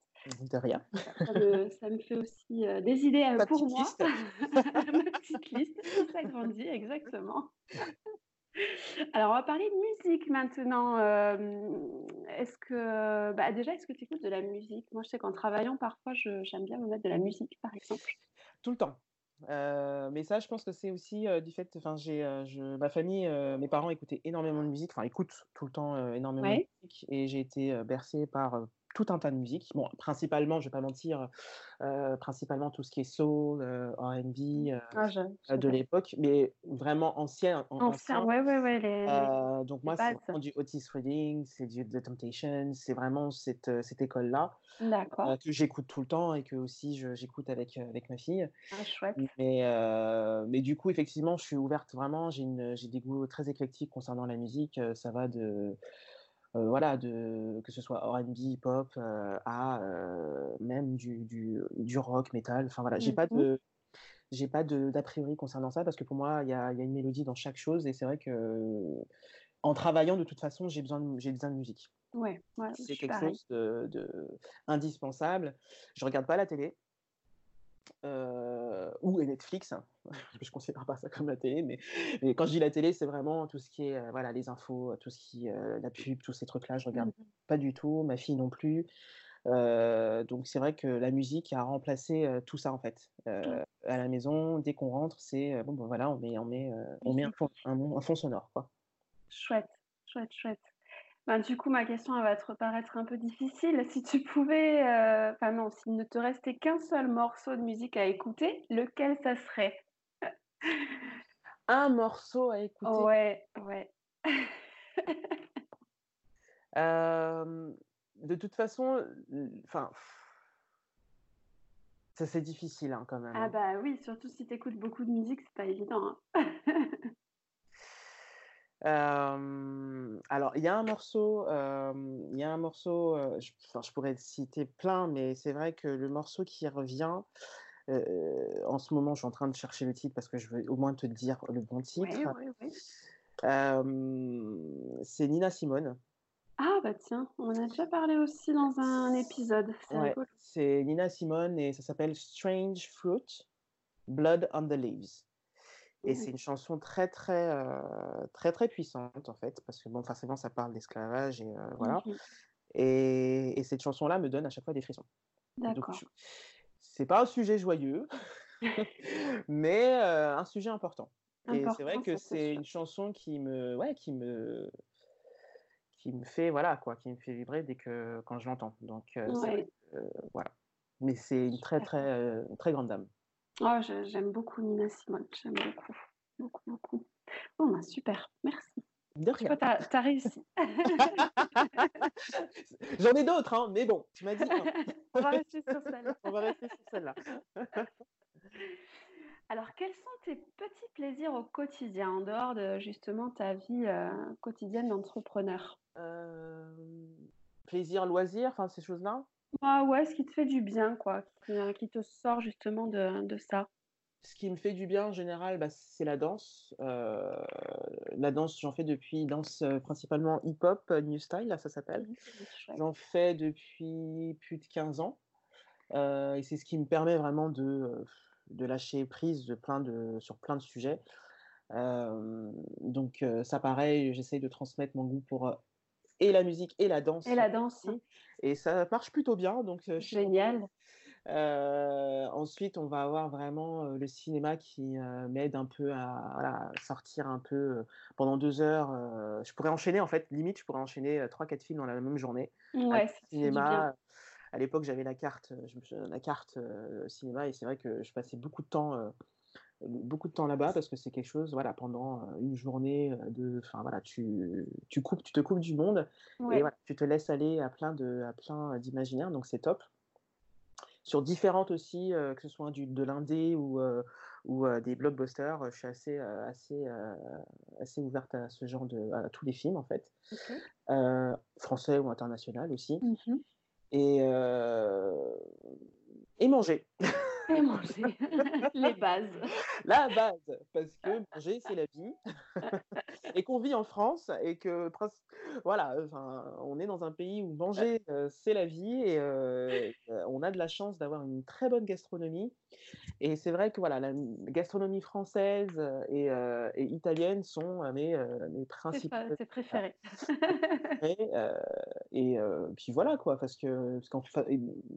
De rien. Ça me, ça me fait aussi euh, des idées euh, pour moi. Ma petite liste, qui s'agrandit, exactement. Alors, on va parler de musique maintenant. Euh, est-ce que, bah, déjà, est-ce que tu écoutes de la musique? Moi, je sais qu'en travaillant, parfois, je- j'aime bien me mettre de la musique, par exemple. Tout le temps. Euh, mais ça, je pense que c'est aussi euh, du fait, enfin, j'ai, euh, ma famille, mes parents écoutaient énormément de musique, enfin, écoutent tout le temps énormément Ouais. de musique, et j'ai été bercée par tout un tas de musique. Bon, principalement, je vais pas mentir, euh, principalement tout ce qui est soul, euh, R&B euh, Ah, euh, de l'époque, mais vraiment ancien, en- Ancien, ouais, ouais, ouais, les, Euh, donc moi, c'est vraiment du Otis Redding, c'est du The Temptations, c'est vraiment cette, cette école-là que j'écoute tout le temps et que aussi j'écoute avec, avec ma fille. Ah, chouette. Mais, mais du coup, effectivement, je suis ouverte vraiment. J'ai j'ai des goûts très éclectiques concernant la musique. Ça va de, euh, voilà, de, que ce soit R&B, hip-hop, euh, à euh, même du, du, du rock, metal. Enfin voilà, j'ai pas Mhm. de, j'ai pas d'a priori concernant ça parce que pour moi, il y a, y a une mélodie dans chaque chose et c'est vrai que en travaillant, de toute façon, j'ai besoin, de- j'ai besoin de musique. Ouais, C'est quelque pareil. chose de, de indispensable. Je regarde pas la télé euh, ou Netflix. hein. Je considère pas ça comme la télé, mais, mais quand je dis la télé, c'est vraiment tout ce qui est euh, voilà les infos, tout ce qui euh, la pub, tous ces trucs-là. Je regarde Mhm. pas du tout. Ma fille non plus. Donc c'est vrai que la musique a remplacé tout ça en fait. À la maison, dès qu'on rentre, c'est bon, ben voilà, on met on met on met un fond, un, un fond sonore quoi. Chouette, chouette, chouette. Ben, du coup, ma question elle va te paraître un peu difficile. Si tu pouvais, euh, enfin non, s'il ne te restait qu'un seul morceau de musique à écouter, lequel ça serait? Un morceau à écouter. Ouais, ouais. Euh, de toute façon, enfin, ça c'est difficile hein, quand même. Ah hein. bah oui, surtout si tu écoutes beaucoup de musique, c'est pas évident. hein. Euh, alors, il y a un morceau, euh, il y a un morceau, euh, je, enfin, je pourrais citer plein, mais c'est vrai que le morceau qui revient, en ce moment, je suis en train de chercher le titre parce que je veux au moins te dire le bon titre. Ouais, ouais. Euh, c'est Nina Simone. Ah bah tiens, on en a déjà parlé aussi dans un épisode. C'est Ouais, rigolo. c'est Nina Simone et ça s'appelle Strange Fruit, Blood on the Leaves. Et c'est Mhm. une chanson très très euh, très très puissante en fait parce que bon forcément ça parle d'esclavage et euh, voilà Mhm. et, et cette chanson là me donne à chaque fois des frissons. D'accord. c'est pas un sujet joyeux mais euh, un sujet important. Et c'est vrai que c'est c'est une chanson qui me ouais qui me qui me fait voilà quoi qui me fait vibrer dès que quand je l'entends. Donc c'est vrai voilà. Mais c'est une très très très grande dame. Oh, j'aime beaucoup Nina Simone, j'aime beaucoup, beaucoup, beaucoup. Oh, bah, super, merci. De rien. vois, t'as, t'as réussi. J'en ai d'autres, hein, mais bon, tu m'as dit un. On va rester sur celle-là. On va rester sur celle-là. Alors, quels sont tes petits plaisirs au quotidien, en dehors de justement ta vie euh, quotidienne d'entrepreneur? Euh, plaisir, loisir, enfin ces choses-là? Ah ouais, ce qui te fait du bien, quoi, qui, euh, qui te sort justement de, de ça. Ce qui me fait du bien en général, bah, c'est la danse. Euh, la danse, j'en fais depuis, danse euh, principalement hip-hop, new style, là ça s'appelle. Chouette. J'en fais depuis plus de 15 ans. Et c'est ce qui me permet vraiment de, de lâcher prise de plein de, sur plein de sujets. Donc ça pareil, j'essaye de transmettre mon goût pour et la musique et la danse. Et la danse, aussi. Et ça marche plutôt bien, donc euh, génial. Euh, ensuite, on va avoir vraiment euh, le cinéma qui euh, m'aide un peu à, voilà, sortir un peu euh, pendant deux heures. je pourrais enchaîner, en fait, limite, je pourrais enchaîner trois, quatre films dans la même journée. Ouais, le cinéma, à l'époque, j'avais la carte, je la carte cinéma, et c'est vrai que je passais beaucoup de temps beaucoup de temps là-bas parce que c'est quelque chose, voilà, pendant une journée de, enfin voilà, tu, tu coupes, tu te coupes du monde et voilà, tu te laisses aller à plein de, à plein d'imaginaires, donc c'est top. Sur différentes aussi, que ce soit du, de l'indé ou, ou des blockbusters, je suis assez, assez, assez ouverte à ce genre de, à tous les films en fait, français ou international aussi. Mmh et, et manger. Et manger, les bases. La base, parce que manger, c'est la vie. et qu'on vit en France et que, voilà, on est dans un pays où manger, euh, c'est la vie et euh, on a de la chance d'avoir une très bonne gastronomie. Et c'est vrai que voilà, la gastronomie française et, euh, italienne sont mes, mes principaux. C'est préféré. et, et puis voilà, quoi, parce que,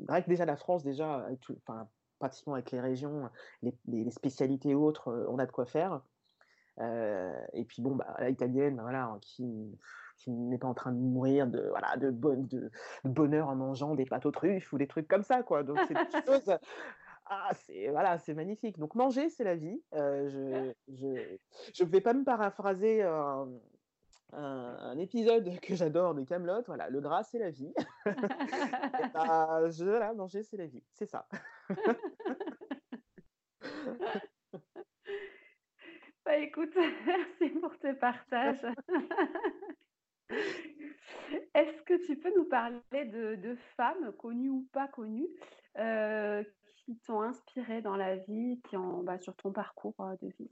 parce que déjà la France, déjà, enfin, pratiquement avec les régions, les, spécialités autres, euh, on a de quoi faire. Euh, et puis bon, bah, la italienne, bah, voilà, hein, qui, n'est pas en train de mourir de, voilà, de, de, bonheur en mangeant des pâtes aux truffes ou des trucs comme ça, quoi. Donc c'est des choses. Ah, c'est voilà, c'est magnifique. Donc manger, c'est la vie. Euh, je je ne vais pas me paraphraser un, épisode que j'adore de Camelot. Voilà, le gras c'est la vie. bah, je, voilà, manger c'est la vie, c'est ça. bah écoute, merci pour tes partages. Est-ce que tu peux nous parler de, de femmes, connues ou pas connues, euh, qui t'ont inspiré dans la vie, qui ont, bah, sur ton parcours euh, de vie?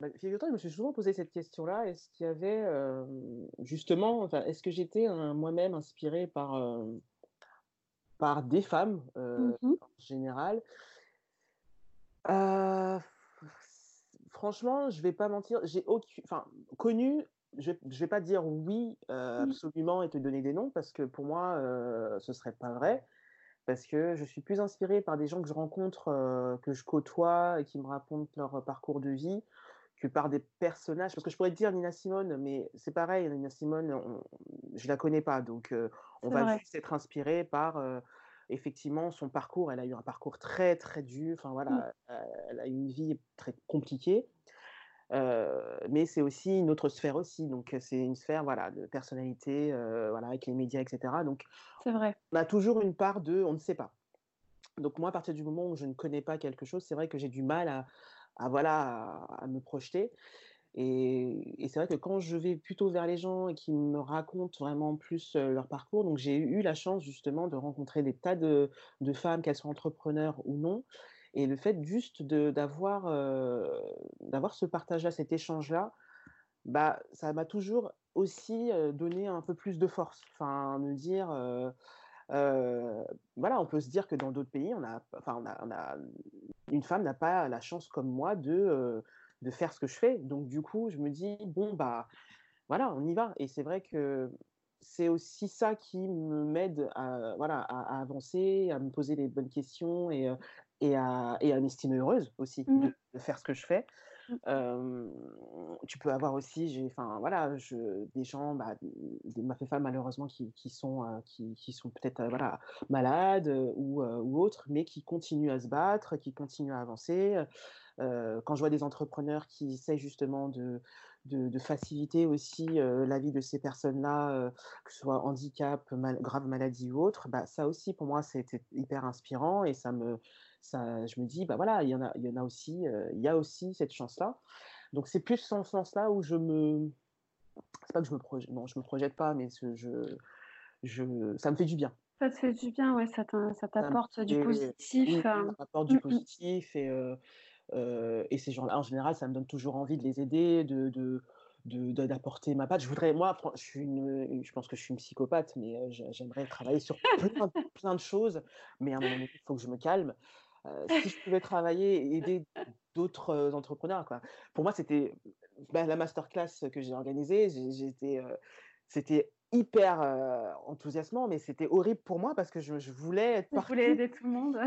Bah, figure-toi, je me suis souvent posé cette question-là. Est-ce qu'il y avait justement, enfin, est-ce que j'étais moi-même inspirée par, par des femmes mmh en général? Franchement, je vais pas mentir, j'ai aucune, enfin, connu, je, ne vais pas dire oui mmh. absolument et te donner des noms parce que pour moi, ce serait pas vrai. Parce que je suis plus inspirée par des gens que je rencontre, que je côtoie et qui me racontent leur parcours de vie que par des personnages. Parce que je pourrais te dire Nina Simone, mais c'est pareil, Nina Simone, je je la connais pas. Donc, on va juste être inspiré par effectivement son parcours. Elle a eu un parcours très, très dur. Enfin, voilà, mmh. elle a eu une vie très compliquée. mais c'est aussi une autre sphère aussi. Donc, c'est une sphère voilà, de personnalité, voilà, avec les médias, etc. Donc, c'est vrai. On a toujours une part de on ne sait pas. Donc, moi, à partir du moment où je ne connais pas quelque chose, c'est vrai que j'ai du mal à, à voilà à, me projeter. Et, c'est vrai que quand je vais plutôt vers les gens et qui me racontent vraiment plus leur parcours, donc j'ai eu la chance justement de rencontrer des tas de, femmes, qu'elles soient entrepreneurs ou non, et le fait juste d'avoir d'avoir ce partage-là, cet échange-là, bah ça m'a toujours aussi donné un peu plus de force. Enfin, me dire voilà, on peut se dire que dans d'autres pays, on a, enfin, on a, une femme n'a pas la chance comme moi de, de faire ce que je fais. Donc du coup, je me dis bon bah voilà, on y va. Et c'est vrai que c'est aussi ça qui me m'aide à, voilà, à, avancer, à me poser les bonnes questions et, et à, et à m'estimer heureuse aussi mmh. de, faire ce que je fais. Tu peux avoir aussi, enfin voilà, des gens, bah, des ma femmes malheureusement qui, sont, qui, sont peut-être voilà malades ou, ou autres, mais qui continuent à se battre, qui continuent à avancer. quand je vois des entrepreneurs qui essaient justement de, de, faciliter aussi la vie de ces personnes-là, que ce soit handicap, grave maladie ou autre, bah, ça aussi pour moi c'était hyper inspirant et ça me, ça, je me dis, bah voilà, il y en a, il y en a aussi, il y a aussi cette chance-là. Donc c'est plus ce sens-là où je me, c'est pas que je me projette, non, je me projette pas, mais je, je, ça me fait du bien. Ça te fait du bien, ouais, ça t'apporte du positif. ça m'apporte du mmh, mmh. positif et, et ces gens-là, en général, ça me donne toujours envie de les aider, de, de d'apporter ma patte. Je voudrais, moi, je, suis une, je pense que je suis une psychopathe, mais j'aimerais travailler sur plein, plein, de choses. Mais à un moment donné, il faut que je me calme. Euh, si je pouvais travailler et aider d'autres euh, entrepreneurs, quoi. Pour moi, c'était bah, la masterclass que j'ai organisée. J'étais, euh, c'était hyper enthousiasmant, mais c'était horrible pour moi parce que je, voulais être partout. Je voulais aider tout le monde.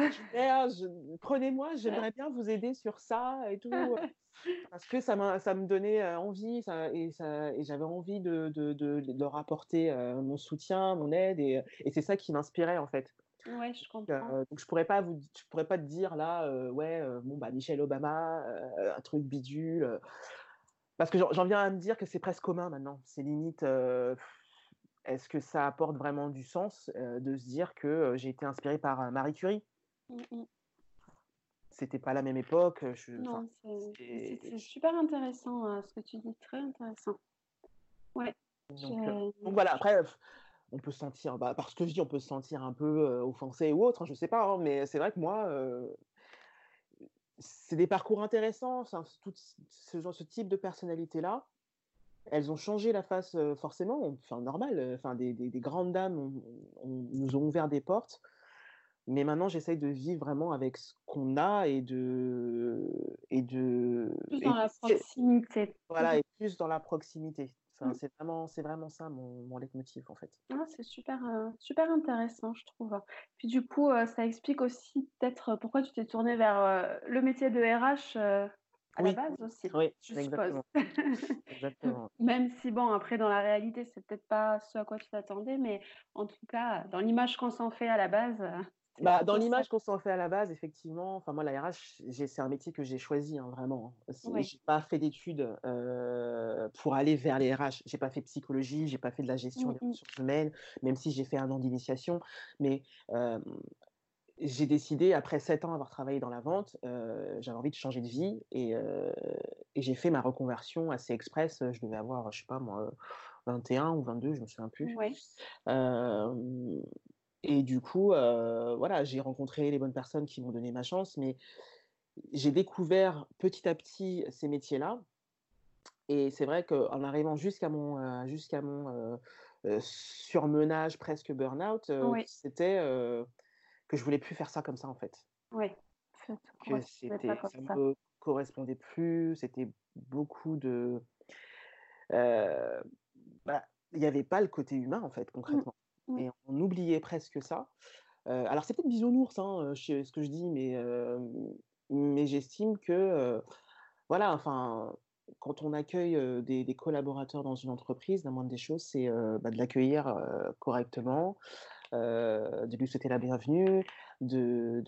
Prenez-moi, j'aimerais bien vous aider sur ça et tout. parce que ça, ça me donnait envie ça, et, ça, et j'avais envie de, de, de, leur apporter mon soutien, mon aide. Et, et c'est ça qui m'inspirait en fait. Ouais, je comprends. donc je pourrais pas vous, je pourrais pas te dire là, ouais, bon bah Michelle Obama, un truc bidule, parce que j'en viens à me dire que c'est presque commun maintenant. C'est limite, est-ce que ça apporte vraiment du sens de se dire que j'ai été inspirée par Marie Curie? Mmh, mmh. C'était pas la même époque. non, c'est super intéressant ce que tu dis, très intéressant. Ouais. Donc, voilà, après, on peut se sentir, bah, parce que je dis, on peut se sentir un peu offensé ou autre, hein, je sais pas, hein, mais c'est vrai que moi, c'est des parcours intéressants, tout ce, genre, ce type de personnalité-là. Elles ont changé la face forcément, enfin normal, enfin des, des, grandes dames nous ont ouvert des portes, mais maintenant j'essaye de vivre vraiment avec ce qu'on a et de et de plus dans la proximité. Voilà, et plus dans la proximité. Mmh. c'est vraiment, c'est vraiment ça mon, mon leitmotiv en fait. Ah, c'est super, euh, super intéressant, je trouve. Puis du coup, euh, ça explique aussi peut-être euh, pourquoi tu t'es tournée vers le métier de RH à la base aussi. Oui, je exactement. exactement. Même si bon, après dans la réalité, c'est peut-être pas ce à quoi tu t'attendais, mais en tout cas, dans l'image qu'on s'en fait à la base, bah, dans l'image qu'on s'en fait à la base, effectivement, enfin moi la RH, c'est un métier que j'ai choisi hein, vraiment. Hein. Je n'ai pas fait d'études pour aller vers les RH. J'ai pas fait psychologie, j'ai pas fait de la gestion des mmh ressources humaines, même si j'ai fait un an d'initiation. Mais j'ai décidé après sept ans avoir travaillé dans la vente, j'avais envie de changer de vie et, et j'ai fait ma reconversion assez express. Je devais avoir, je sais pas moi, 21 ou 22, je me souviens plus. Ouais. Et du coup, euh, voilà, j'ai rencontré les bonnes personnes qui m'ont donné ma chance, mais j'ai découvert petit à petit ces métiers-là. Et c'est vrai qu'en arrivant jusqu'à mon, euh, jusqu'à mon euh, surmenage, presque burn-out, c'était que je voulais plus faire ça comme ça, en fait. Oui. Que c'était, ça ne me correspondait plus, c'était beaucoup de... Bah, il n'y avait pas le côté humain, en fait, mmh. Et on oubliait presque ça. alors c'est peut-être bisounours, hein, ce que je dis, mais, mais j'estime que, voilà, enfin, quand on accueille des, collaborateurs dans une entreprise, la moindre des choses, c'est bah, de l'accueillir correctement, de lui souhaiter la bienvenue, de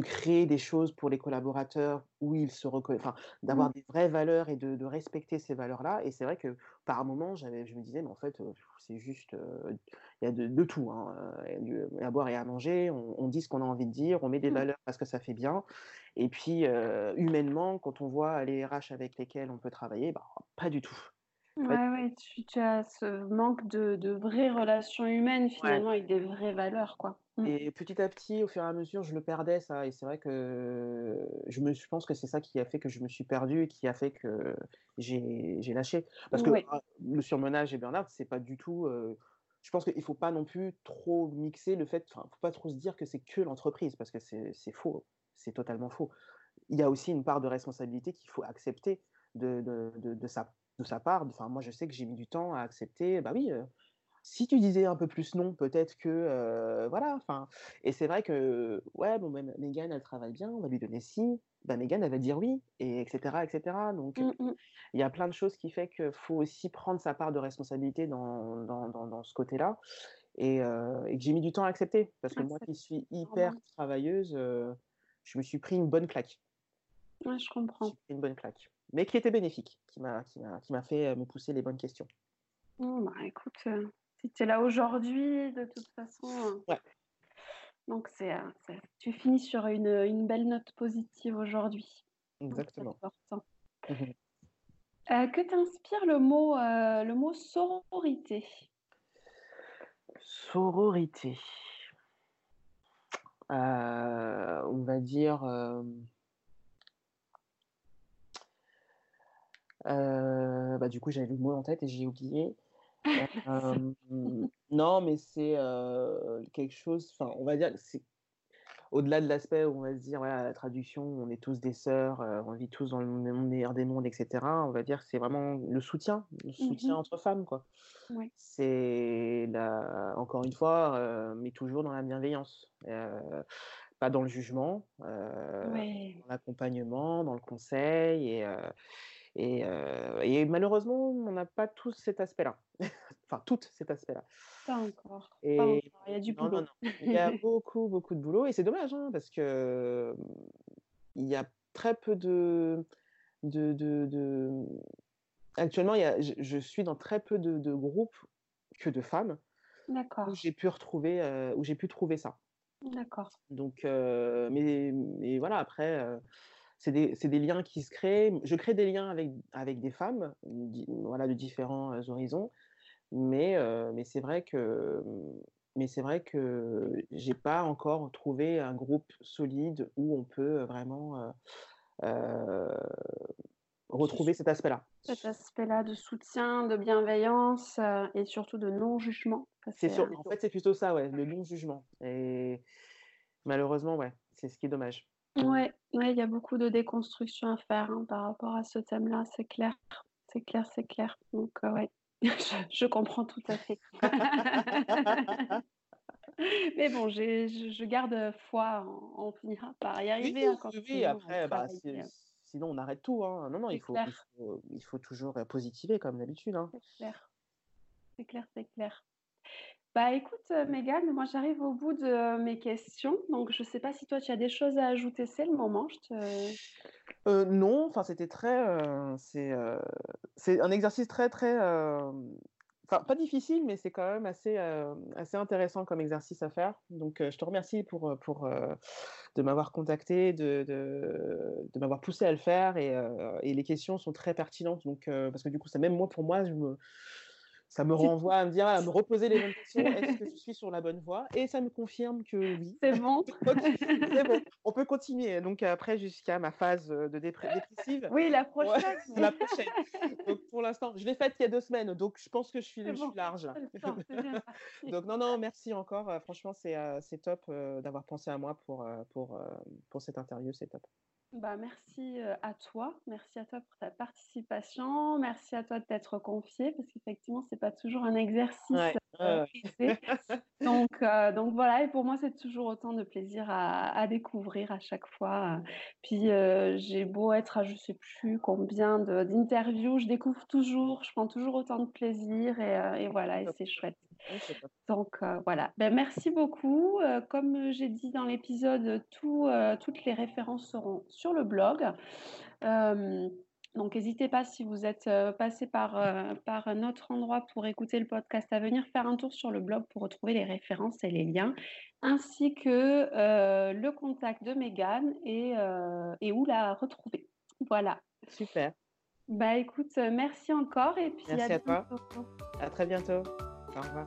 créer des choses pour les collaborateurs où ils se reconnaissent, enfin, d'avoir mmh. des vraies valeurs et de, respecter ces valeurs-là. Et c'est vrai que par moment, j'avais, je me disais, mais en fait, c'est juste, il y a de, tout. Hein. Il y a à boire et à manger, on, dit ce qu'on a envie de dire, on met des mmh. valeurs parce que ça fait bien. Et puis, humainement, quand on voit les RH avec lesquels on peut travailler, bah, pas du tout. Ouais, ouais, tu, as ce manque de, de vraies relations humaines finalement avec des vraies valeurs, quoi. Mmh. Et petit à petit, au fur et à mesure, je le perdais, ça. Et c'est vrai que je, me, je pense que c'est ça qui a fait que je me suis perdu et qui a fait que j'ai lâché. Parce que ah, le surmenage et Bernard, c'est pas du tout. je pense qu'il faut pas non plus trop mixer le fait. Enfin, faut pas trop se dire que c'est que l'entreprise, parce que c'est faux. C'est totalement faux. Il y a aussi une part de responsabilité qu'il faut accepter de, de, de, de sa de sa part. Enfin, moi, je sais que j'ai mis du temps à accepter. Bah oui, si tu disais un peu plus non, peut-être que voilà. Enfin, et c'est vrai que ouais, bon, ben, Megan, elle travaille bien, on va lui donner si. Bah, Megan, elle va dire oui, et etc., etc. Donc, mmh, mmh. il y a plein de choses qui fait qu'il faut aussi prendre sa part de responsabilité dans, dans, dans, ce côté-là. Et, et, que j'ai mis du temps à accepter. Parce que moi qui suis hyper travailleuse, je me suis pris une bonne claque. Ouais, je comprends. Une bonne claque mais qui était bénéfique, qui m'a, qui m'a, fait euh, me pousser les bonnes questions. bah, écoute, euh, si tu es là aujourd'hui, de toute façon. Euh, ouais. Donc, c'est, tu finis sur une, une belle note positive aujourd'hui. Exactement. important. Mmh que t'inspire le mot, le mot sororité? Sororité. on va dire bah, du coup, j'avais le mot en tête et j'ai oublié. Euh, non, mais c'est euh, quelque chose, enfin, on va dire, c'est au-delà de l'aspect où on va se dire, voilà, la traduction, on est tous des sœurs, on vit tous dans le meilleur des mondes, etc. On va dire, c'est vraiment le soutien, le soutien mmh entre femmes, quoi. C'est encore une fois, mais toujours dans la bienveillance, pas dans le jugement, dans l'accompagnement, dans le conseil et Et, et malheureusement, on n'a pas tous cet aspect-là. enfin, tout cet aspect-là. Pas encore. Et... Pas encore. Il y a du boulot. Non, non, Il y a beaucoup, beaucoup de boulot. Et c'est dommage, hein, parce que il y a très peu de. de, de, de... Actuellement, il y a, je, je, suis dans très peu de, de groupes que de femmes. D'accord. Où j'ai pu retrouver, euh, où j'ai pu trouver ça. D'accord. Donc, euh, mais, mais, voilà, après, euh, c'est des, des, liens qui se créent. Je crée des liens avec, avec des femmes, voilà, de différents horizons. Mais, mais c'est vrai que mais c'est vrai que j'ai pas encore trouvé un groupe solide où on peut vraiment retrouver cet aspect-là. Cet aspect-là de soutien, de bienveillance euh, et surtout de non-jugement. C'est sûr. En fait, c'est plutôt ça, ouais, le non-jugement. Et malheureusement, ouais, c'est ce qui est dommage. Ouais, ouais, il y a beaucoup de déconstruction à faire hein, par rapport à ce thème-là, c'est clair. C'est clair, c'est clair. Donc, euh, ouais, je, comprends tout à fait. Mais bon, je, garde foi, on, finira par y arriver. Hein, oui, oui, après, bah, sinon on arrête tout. Hein. Non, non, il faut, il faut, toujours positiver comme d'habitude. Hein. C'est clair. C'est clair, c'est clair. Bah écoute, euh, Mégane, moi j'arrive au bout de mes questions. Donc je ne sais pas si toi tu as des choses à ajouter, c'est le moment. Je te... Euh, non, enfin c'était très. Euh, c'est un exercice très, très enfin pas difficile, mais c'est quand même assez, euh, assez intéressant comme exercice à faire. Donc euh, je te remercie pour, euh, pour de m'avoir contacté, de, de, de m'avoir poussé à le faire et, et, les questions sont très pertinentes. Donc parce que du coup, c'est même moi pour moi, je me, ça me renvoie à me dire, à me reposer les mêmes questions. Est-ce que je suis sur la bonne voie? Et ça me confirme que oui. C'est bon. c'est bon. On peut continuer. Donc après, jusqu'à ma phase de dépressive. Oui, la prochaine. la prochaine. Donc pour l'instant, je l'ai faite il y a deux semaines. Donc je pense que je suis, je suis large. donc non, non, merci encore. Franchement, c'est c'est top d'avoir pensé à moi pour, pour, pour cette interview. C'est top. Bah, merci à toi, merci à toi pour ta participation, merci à toi de t'être confié parce qu'effectivement c'est pas toujours un exercice donc donc voilà et pour moi c'est toujours autant de plaisir à, découvrir à chaque fois. Puis j'ai beau être à je sais plus combien d'interviews, je découvre toujours, je prends toujours autant de plaisir et, et voilà et c'est chouette. Donc euh, voilà, ben, merci beaucoup. Euh, comme j'ai dit dans l'épisode, euh, toutes les références seront sur le blog. donc n'hésitez pas si vous êtes passé par, par un autre endroit pour écouter le podcast à venir faire un tour sur le blog pour retrouver les références et les liens, ainsi que le contact de Megan et, et où la retrouver. Voilà. Super. Bah écoute, merci encore et puis merci à, à toi. À très bientôt. Au revoir.